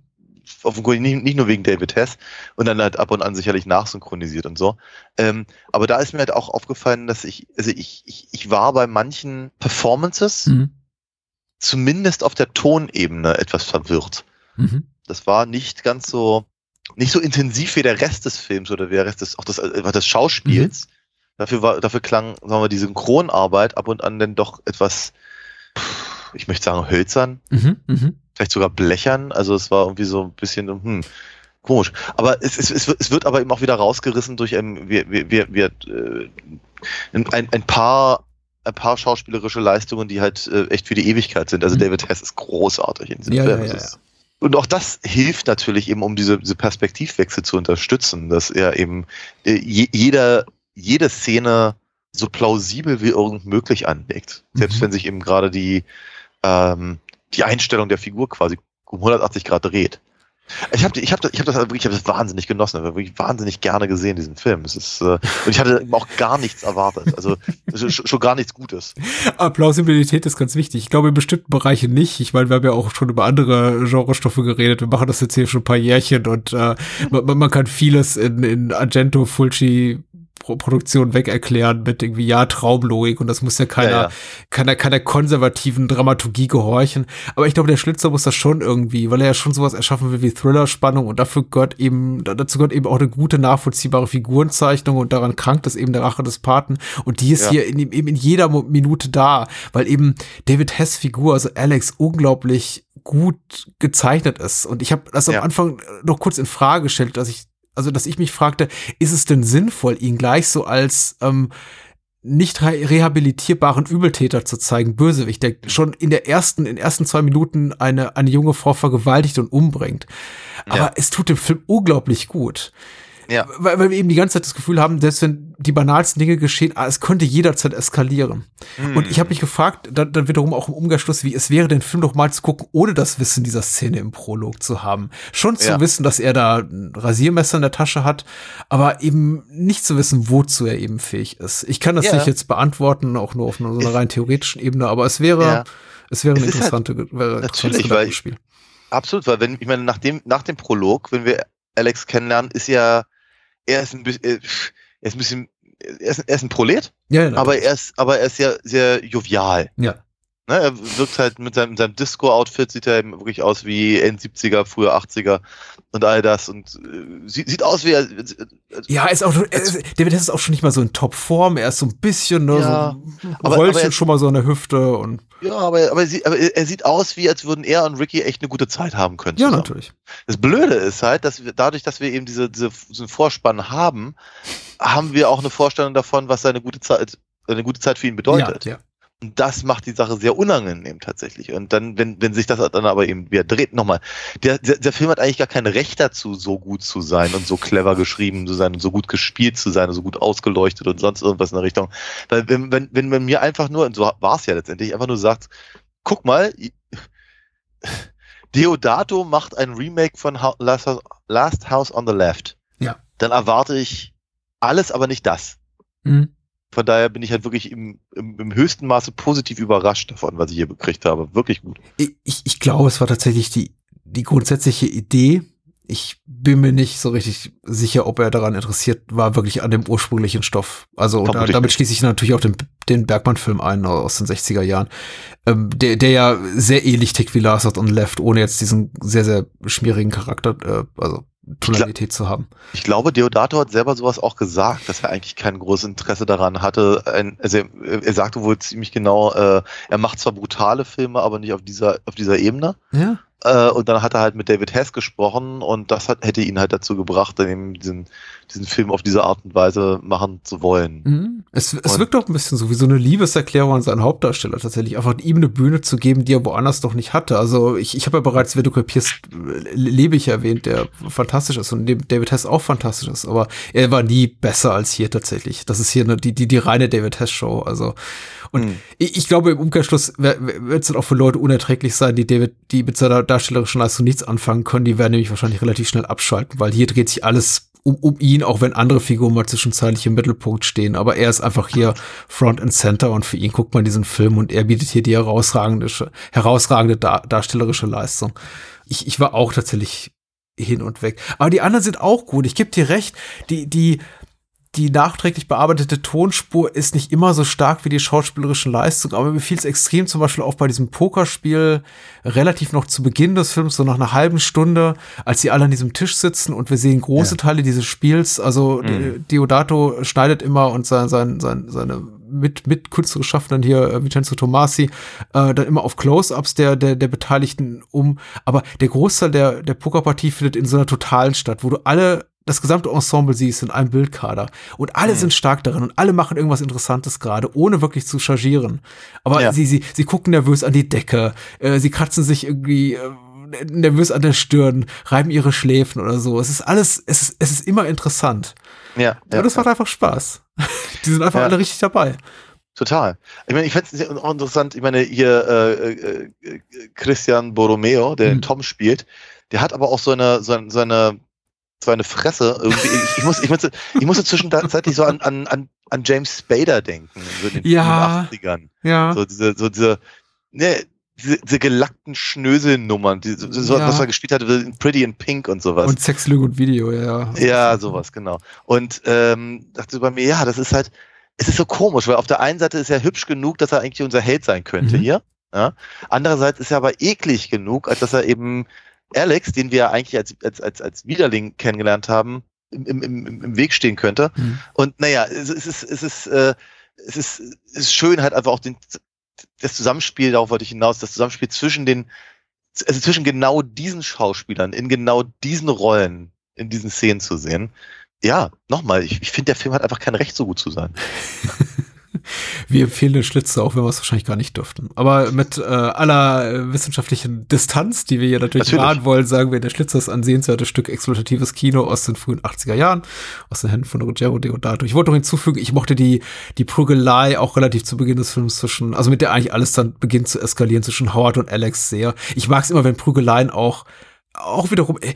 offenkundig nicht, nicht nur wegen David Hess und dann halt ab und an sicherlich nachsynchronisiert und so. Ähm, aber da ist mir halt auch aufgefallen, dass ich, also ich, ich, ich war bei manchen Performances Mhm. zumindest auf der Tonebene etwas verwirrt. Mhm. Das war nicht ganz so, nicht so intensiv wie der Rest des Films oder wie der Rest des, auch des, äh, des Schauspiels. Dafür war, dafür klang, sagen wir, die Synchronarbeit ab und an dann doch etwas, ich möchte sagen, hölzern Mhm. Mhm. vielleicht sogar blechern. Also es war irgendwie so ein bisschen, hm, komisch. Aber es, es, es, wird- aber eben auch wieder rausgerissen durch ähm, wir, wir, wir, äh, ein, ein paar ein paar schauspielerische Leistungen, die halt äh, echt für die Ewigkeit sind. Also Mhm. David Hess ist großartig in diesem Ja, Film. ja, ja, Und auch das hilft natürlich eben, um diese, diese Perspektivwechsel zu unterstützen, dass er eben äh, je, jeder, jede Szene so plausibel wie irgend möglich anlegt. Selbst Mhm. wenn sich eben gerade die, ähm, die Einstellung der Figur quasi um 180 Grad dreht. Ich habe ich hab, das- ich hab das wirklich ich hab das wahnsinnig genossen, ich habe wirklich wahnsinnig gerne gesehen, diesen Film. Es ist, äh, und ich hatte eben auch gar nichts erwartet, also sch- schon gar nichts Gutes. Aber Plausibilität ist ganz wichtig. Ich glaube, in bestimmten Bereichen nicht. Ich meine, wir haben ja auch schon über andere Genrestoffe geredet. Wir machen das jetzt hier schon ein paar Jährchen und äh, man, man kann vieles in, in Argento, Fulci Produktion weg erklären mit irgendwie ja Traumlogik und das muss ja keiner Ja, ja. keiner keiner konservativen Dramaturgie gehorchen aber ich glaube der Schlitzer muss das schon irgendwie weil er ja schon sowas erschaffen will wie Thriller Spannung und dafür gehört eben da- dazu gehört eben auch eine gute nachvollziehbare Figurenzeichnung und daran krankt es eben der Rache des Paten und die ist Ja. hier in, eben in jeder Minute da weil eben David Hess Figur also Alex unglaublich gut gezeichnet ist und ich habe das am. Anfang noch kurz in Frage gestellt dass ich also dass ich mich fragte, ist es denn sinnvoll, ihn gleich so als ähm, nicht re rehabilitierbaren Übeltäter zu zeigen, Bösewicht, der schon in der ersten, in den ersten zwei Minuten eine, eine junge Frau vergewaltigt und umbringt. Aber Ja. es tut dem Film unglaublich gut. Ja. Weil, weil wir eben die ganze Zeit das Gefühl haben, selbst wenn die banalsten Dinge geschehen, ah, es könnte jederzeit eskalieren. Hm. Und ich habe mich gefragt, dann, dann wiederum auch im Umkehrschluss, wie es wäre, den Film doch mal zu gucken, ohne das Wissen dieser Szene im Prolog zu haben. Schon zu Ja. wissen, dass er da ein Rasiermesser in der Tasche hat, aber eben nicht zu wissen, wozu er eben fähig ist. Ich kann das Ja. nicht jetzt beantworten, auch nur auf einer, so einer rein theoretischen Ebene, aber es wäre, Ja. es wäre ein Es ist halt- interessante, ein interessantes Gedankenspiel. Absolut, weil wenn, ich meine, nach dem, nach dem Prolog, wenn wir Alex kennenlernen, ist ja, er ist ein bisschen, er ist ein bisschen, er ist, er ist ein Prolet, Ja, ja, aber er ist, aber er ist ja sehr jovial. ja. Ne, er wirkt halt mit seinem, seinem Disco-Outfit, sieht er eben wirklich aus wie End-70er, frühe 80er und all das und äh, sieht, sieht aus wie er, äh, Ja, ist auch, ist, David Hess ist auch schon nicht mal so in Topform. Er ist so ein bisschen, ne, Ja, so ein aber- aber er- schon mal so an der Hüfte und ja, aber, aber, er sieht, aber er sieht aus, wie als würden er und Ricky echt eine gute Zeit haben können. ja, zusammen. natürlich. Das Blöde ist halt, dass wir dadurch, dass wir eben diese, diese diesen Vorspann haben, haben wir auch eine Vorstellung davon, was seine gute Zeit, eine gute Zeit für ihn bedeutet. Ja, ja. Und das macht die Sache sehr unangenehm tatsächlich. Und dann, wenn, wenn sich das dann aber eben wieder dreht, nochmal, der, der, der Film hat eigentlich gar kein Recht dazu, so gut zu sein und so clever geschrieben zu sein und so gut gespielt zu sein und so gut ausgeleuchtet und sonst irgendwas in der Richtung. Weil wenn, wenn, wenn man mir einfach nur, und so war es ja letztendlich, einfach nur sagt, guck mal, Deodato macht ein Remake von Ho- Last House, Last House on the Left. Ja. Dann erwarte ich alles, aber nicht das. Mhm. Von daher bin ich halt wirklich im, im, im höchsten Maße positiv überrascht davon, was ich hier gekriegt habe. Wirklich gut. Ich, ich, glaube, es war tatsächlich die, die grundsätzliche Idee. Ich bin mir nicht so richtig sicher, ob er daran interessiert war, wirklich an dem ursprünglichen Stoff. Also und da, damit schließe ich natürlich auch den, den Bergmann-Film ein aus den 60er Jahren, ähm, der, der ja sehr ähnlich tickt wie Last on Left, ohne jetzt diesen sehr, sehr schmierigen Charakter, äh, also Tonalität zu haben. Ich glaube, Deodato hat selber sowas auch gesagt, dass er eigentlich kein großes Interesse daran hatte. Ein, also er, er sagte wohl ziemlich genau, äh, er macht zwar brutale Filme, aber nicht auf dieser, auf dieser Ebene. Ja. Äh, und dann hat er halt mit David Hess gesprochen und das hat, hätte ihn halt dazu gebracht, dann eben diesen, diesen Film auf diese Art und Weise machen zu wollen. Mhm. Es, es wirkt auch ein bisschen so wie so eine Liebeserklärung an seinen Hauptdarsteller tatsächlich, einfach ihm eine Bühne zu geben, die er woanders doch nicht hatte. Also ich, ich habe ja bereits Vedok Pierce äh, Lebig erwähnt, der fantastisch ist und David Hess auch fantastisch ist, aber er war nie besser als hier tatsächlich. Das ist hier eine, die, die, die reine David Hess Show. Also und Mhm. ich, ich glaube, im Umkehrschluss wird es dann auch für Leute unerträglich sein, die David, die mit seiner darstellerischen Leistung nichts anfangen können. Die werden nämlich wahrscheinlich relativ schnell abschalten, weil hier dreht sich alles um, um ihn, auch wenn andere Figuren mal zwischenzeitlich im Mittelpunkt stehen. Aber er ist einfach hier Front and Center und für ihn guckt man diesen Film und er bietet hier die herausragende, herausragende dar darstellerische Leistung. Ich, ich war auch tatsächlich hin und weg. Aber die anderen sind auch gut. Ich gebe dir recht, die, die, die nachträglich bearbeitete Tonspur ist nicht immer so stark wie die schauspielerischen Leistungen, aber mir fiel es extrem zum Beispiel auch bei diesem Pokerspiel relativ noch zu Beginn des Films, so nach einer halben Stunde, als sie alle an diesem Tisch sitzen und wir sehen große Teile dieses Spiels. Also Mhm. Diodato schneidet immer und sein, sein, sein, seine mit, mit künstlerisch Schaffenden hier, äh, Vincenzo Tomasi, äh, dann immer auf Close-Ups der, der, der Beteiligten um. Aber der Großteil der, der Pokerpartie findet in so einer totalen statt, wo du alle das gesamte Ensemble siehst in einem Bildkader und alle Mhm. sind stark darin und alle machen irgendwas Interessantes gerade, ohne wirklich zu chargieren. Aber Ja. sie, sie, sie gucken nervös an die Decke, äh, sie kratzen sich irgendwie äh, nervös an der Stirn, reiben ihre Schläfen oder so. Es ist alles, es ist, es ist immer interessant. Ja, Ja, das macht einfach Spaß. Die sind einfach Ja. alle richtig dabei. Total. Ich meine, ich fände es auch interessant, ich meine, hier äh, äh, äh, Christian Borromeo, der den Mhm. Tom spielt, der hat aber auch so eine, so, so eine, so eine Fresse irgendwie. Ich, ich, muss, ich, musste, ich musste zwischenzeitlich so an, an, an, an James Spader denken, so in den Ja. 80ern. Ja. So diese, so diese, ne, diese, diese gelackten Schnöselnummern, die, so, Ja. was er gespielt hat, in Pretty in Pink und sowas. Und Sex, Lüge und Video, ja. Ja, sowas, genau. Und ähm, dachte bei mir, ja, das ist halt, es ist so komisch, weil auf der einen Seite ist er hübsch genug, dass er eigentlich unser Held sein könnte Mhm. hier. Ja? Andererseits ist er aber eklig genug, als dass er eben Alex, den wir eigentlich als, als, als, als Widerling kennengelernt haben, im, im, im, im Weg stehen könnte. Mhm. Und naja, es, es ist, es ist, äh, es ist, es ist schön, halt einfach auch den, das Zusammenspiel, darauf wollte ich hinaus, das Zusammenspiel zwischen den, also zwischen genau diesen Schauspielern, in genau diesen Rollen, in diesen Szenen zu sehen. Ja, nochmal, ich, ich finde, der Film hat einfach kein Recht, so gut zu sein. Wir empfehlen den Schlitzer, auch wenn wir es wahrscheinlich gar nicht dürften. Aber mit äh, aller äh, wissenschaftlichen Distanz, die wir hier natürlich, Natürlich. wahren wollen, sagen wir, der Schlitzer ist ein sehenswertes Stück exploratives Kino aus den frühen 80er Jahren, aus den Händen von Ruggero Deodato. Ich wollte noch hinzufügen, ich mochte die, die Prügelei auch relativ zu Beginn des Films zwischen, also mit der eigentlich alles dann beginnt zu eskalieren zwischen Howard und Alex sehr. Ich mag es immer, wenn Prügeleien auch, auch wiederum, äh,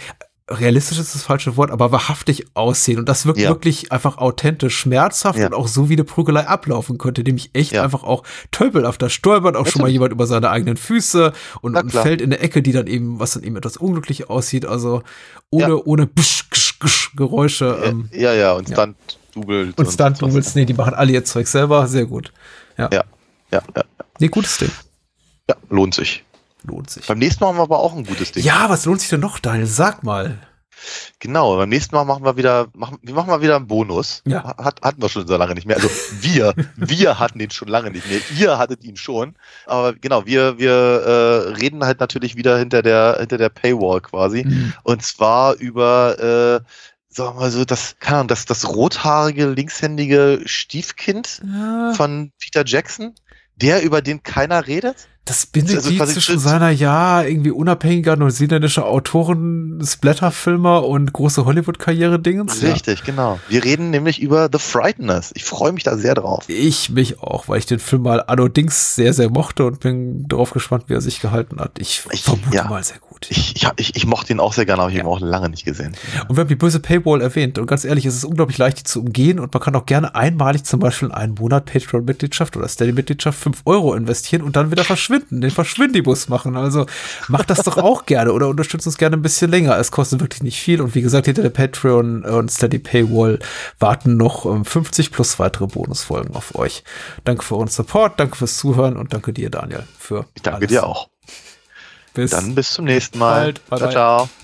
realistisch ist das falsche Wort, aber wahrhaftig aussehen. Und das wirkt Ja. wirklich einfach authentisch, schmerzhaft Ja. und auch so, wie eine Prügelei ablaufen könnte, nämlich echt Ja. einfach auch tölpelhaft. Da stolpert auch schon mal Natürlich. jemand über seine eigenen Füße und, und fällt in eine Ecke, die dann eben, was dann eben etwas unglücklich aussieht. Also ohne, ohne Bsch, Gsch, Gsch, Geräusche. Ähm, ja, ja, und ja. dann Double. und Stunt-Doubles, nee, die machen alle ihr Zeug selber. Sehr gut. Ja. Ja, ja, ja, Nee, gutes Ding. ja, lohnt sich. Lohnt sich. Beim nächsten Mal haben wir aber auch ein gutes Ding. Ja, was lohnt sich denn noch, Daniel? Sag mal. Genau, beim nächsten Mal machen wir wieder, machen, wir machen mal wieder einen Bonus. Ja. Hat, hatten wir schon so lange nicht mehr. Also wir, wir hatten den schon lange nicht mehr. Ihr hattet ihn schon. Aber genau, wir, wir äh, reden halt natürlich wieder hinter der, hinter der Paywall quasi. Mhm. Und zwar über, äh, sagen wir mal so, das, keine Ahnung, das, das rothaarige, linkshändige Stiefkind Ja, von Peter Jackson, der, über den keiner redet. Das Bindeglied Also quasi zwischen seiner, ja, irgendwie unabhängiger neuseeländischer Autoren, Splatterfilmer und große Hollywood-Karriere-Dingens. Ja. Richtig, genau. Wir reden nämlich über The Frighteners. Ich freue mich da sehr drauf. Ich mich auch, weil ich den Film mal allerdings sehr, sehr mochte und bin darauf gespannt, wie er sich gehalten hat. Ich, Ich- vermute ja. mal sehr gut. Ich, ich, ich, ich mochte ihn auch sehr gerne, aber ich Ja. habe ihn auch lange nicht gesehen. Und wir haben die böse Paywall erwähnt. Und ganz ehrlich, es ist unglaublich leicht, die zu umgehen. Und man kann auch gerne einmalig zum Beispiel in einen Monat Patreon-Mitgliedschaft oder Steady-Mitgliedschaft 5 Euro investieren und dann wieder verschwinden, den Verschwindibus machen. Also macht das doch auch gerne oder unterstützt uns gerne ein bisschen länger. Es kostet wirklich nicht viel. Und wie gesagt, hinter der Patreon und Steady Paywall warten noch ähm, 50 plus weitere Bonusfolgen auf euch. Danke für euren Support, danke fürs Zuhören und danke dir, Daniel, für Ich danke alles. dir auch. Bis Dann bis zum nächsten Mal. bald. Bye, ciao, bye. ciao.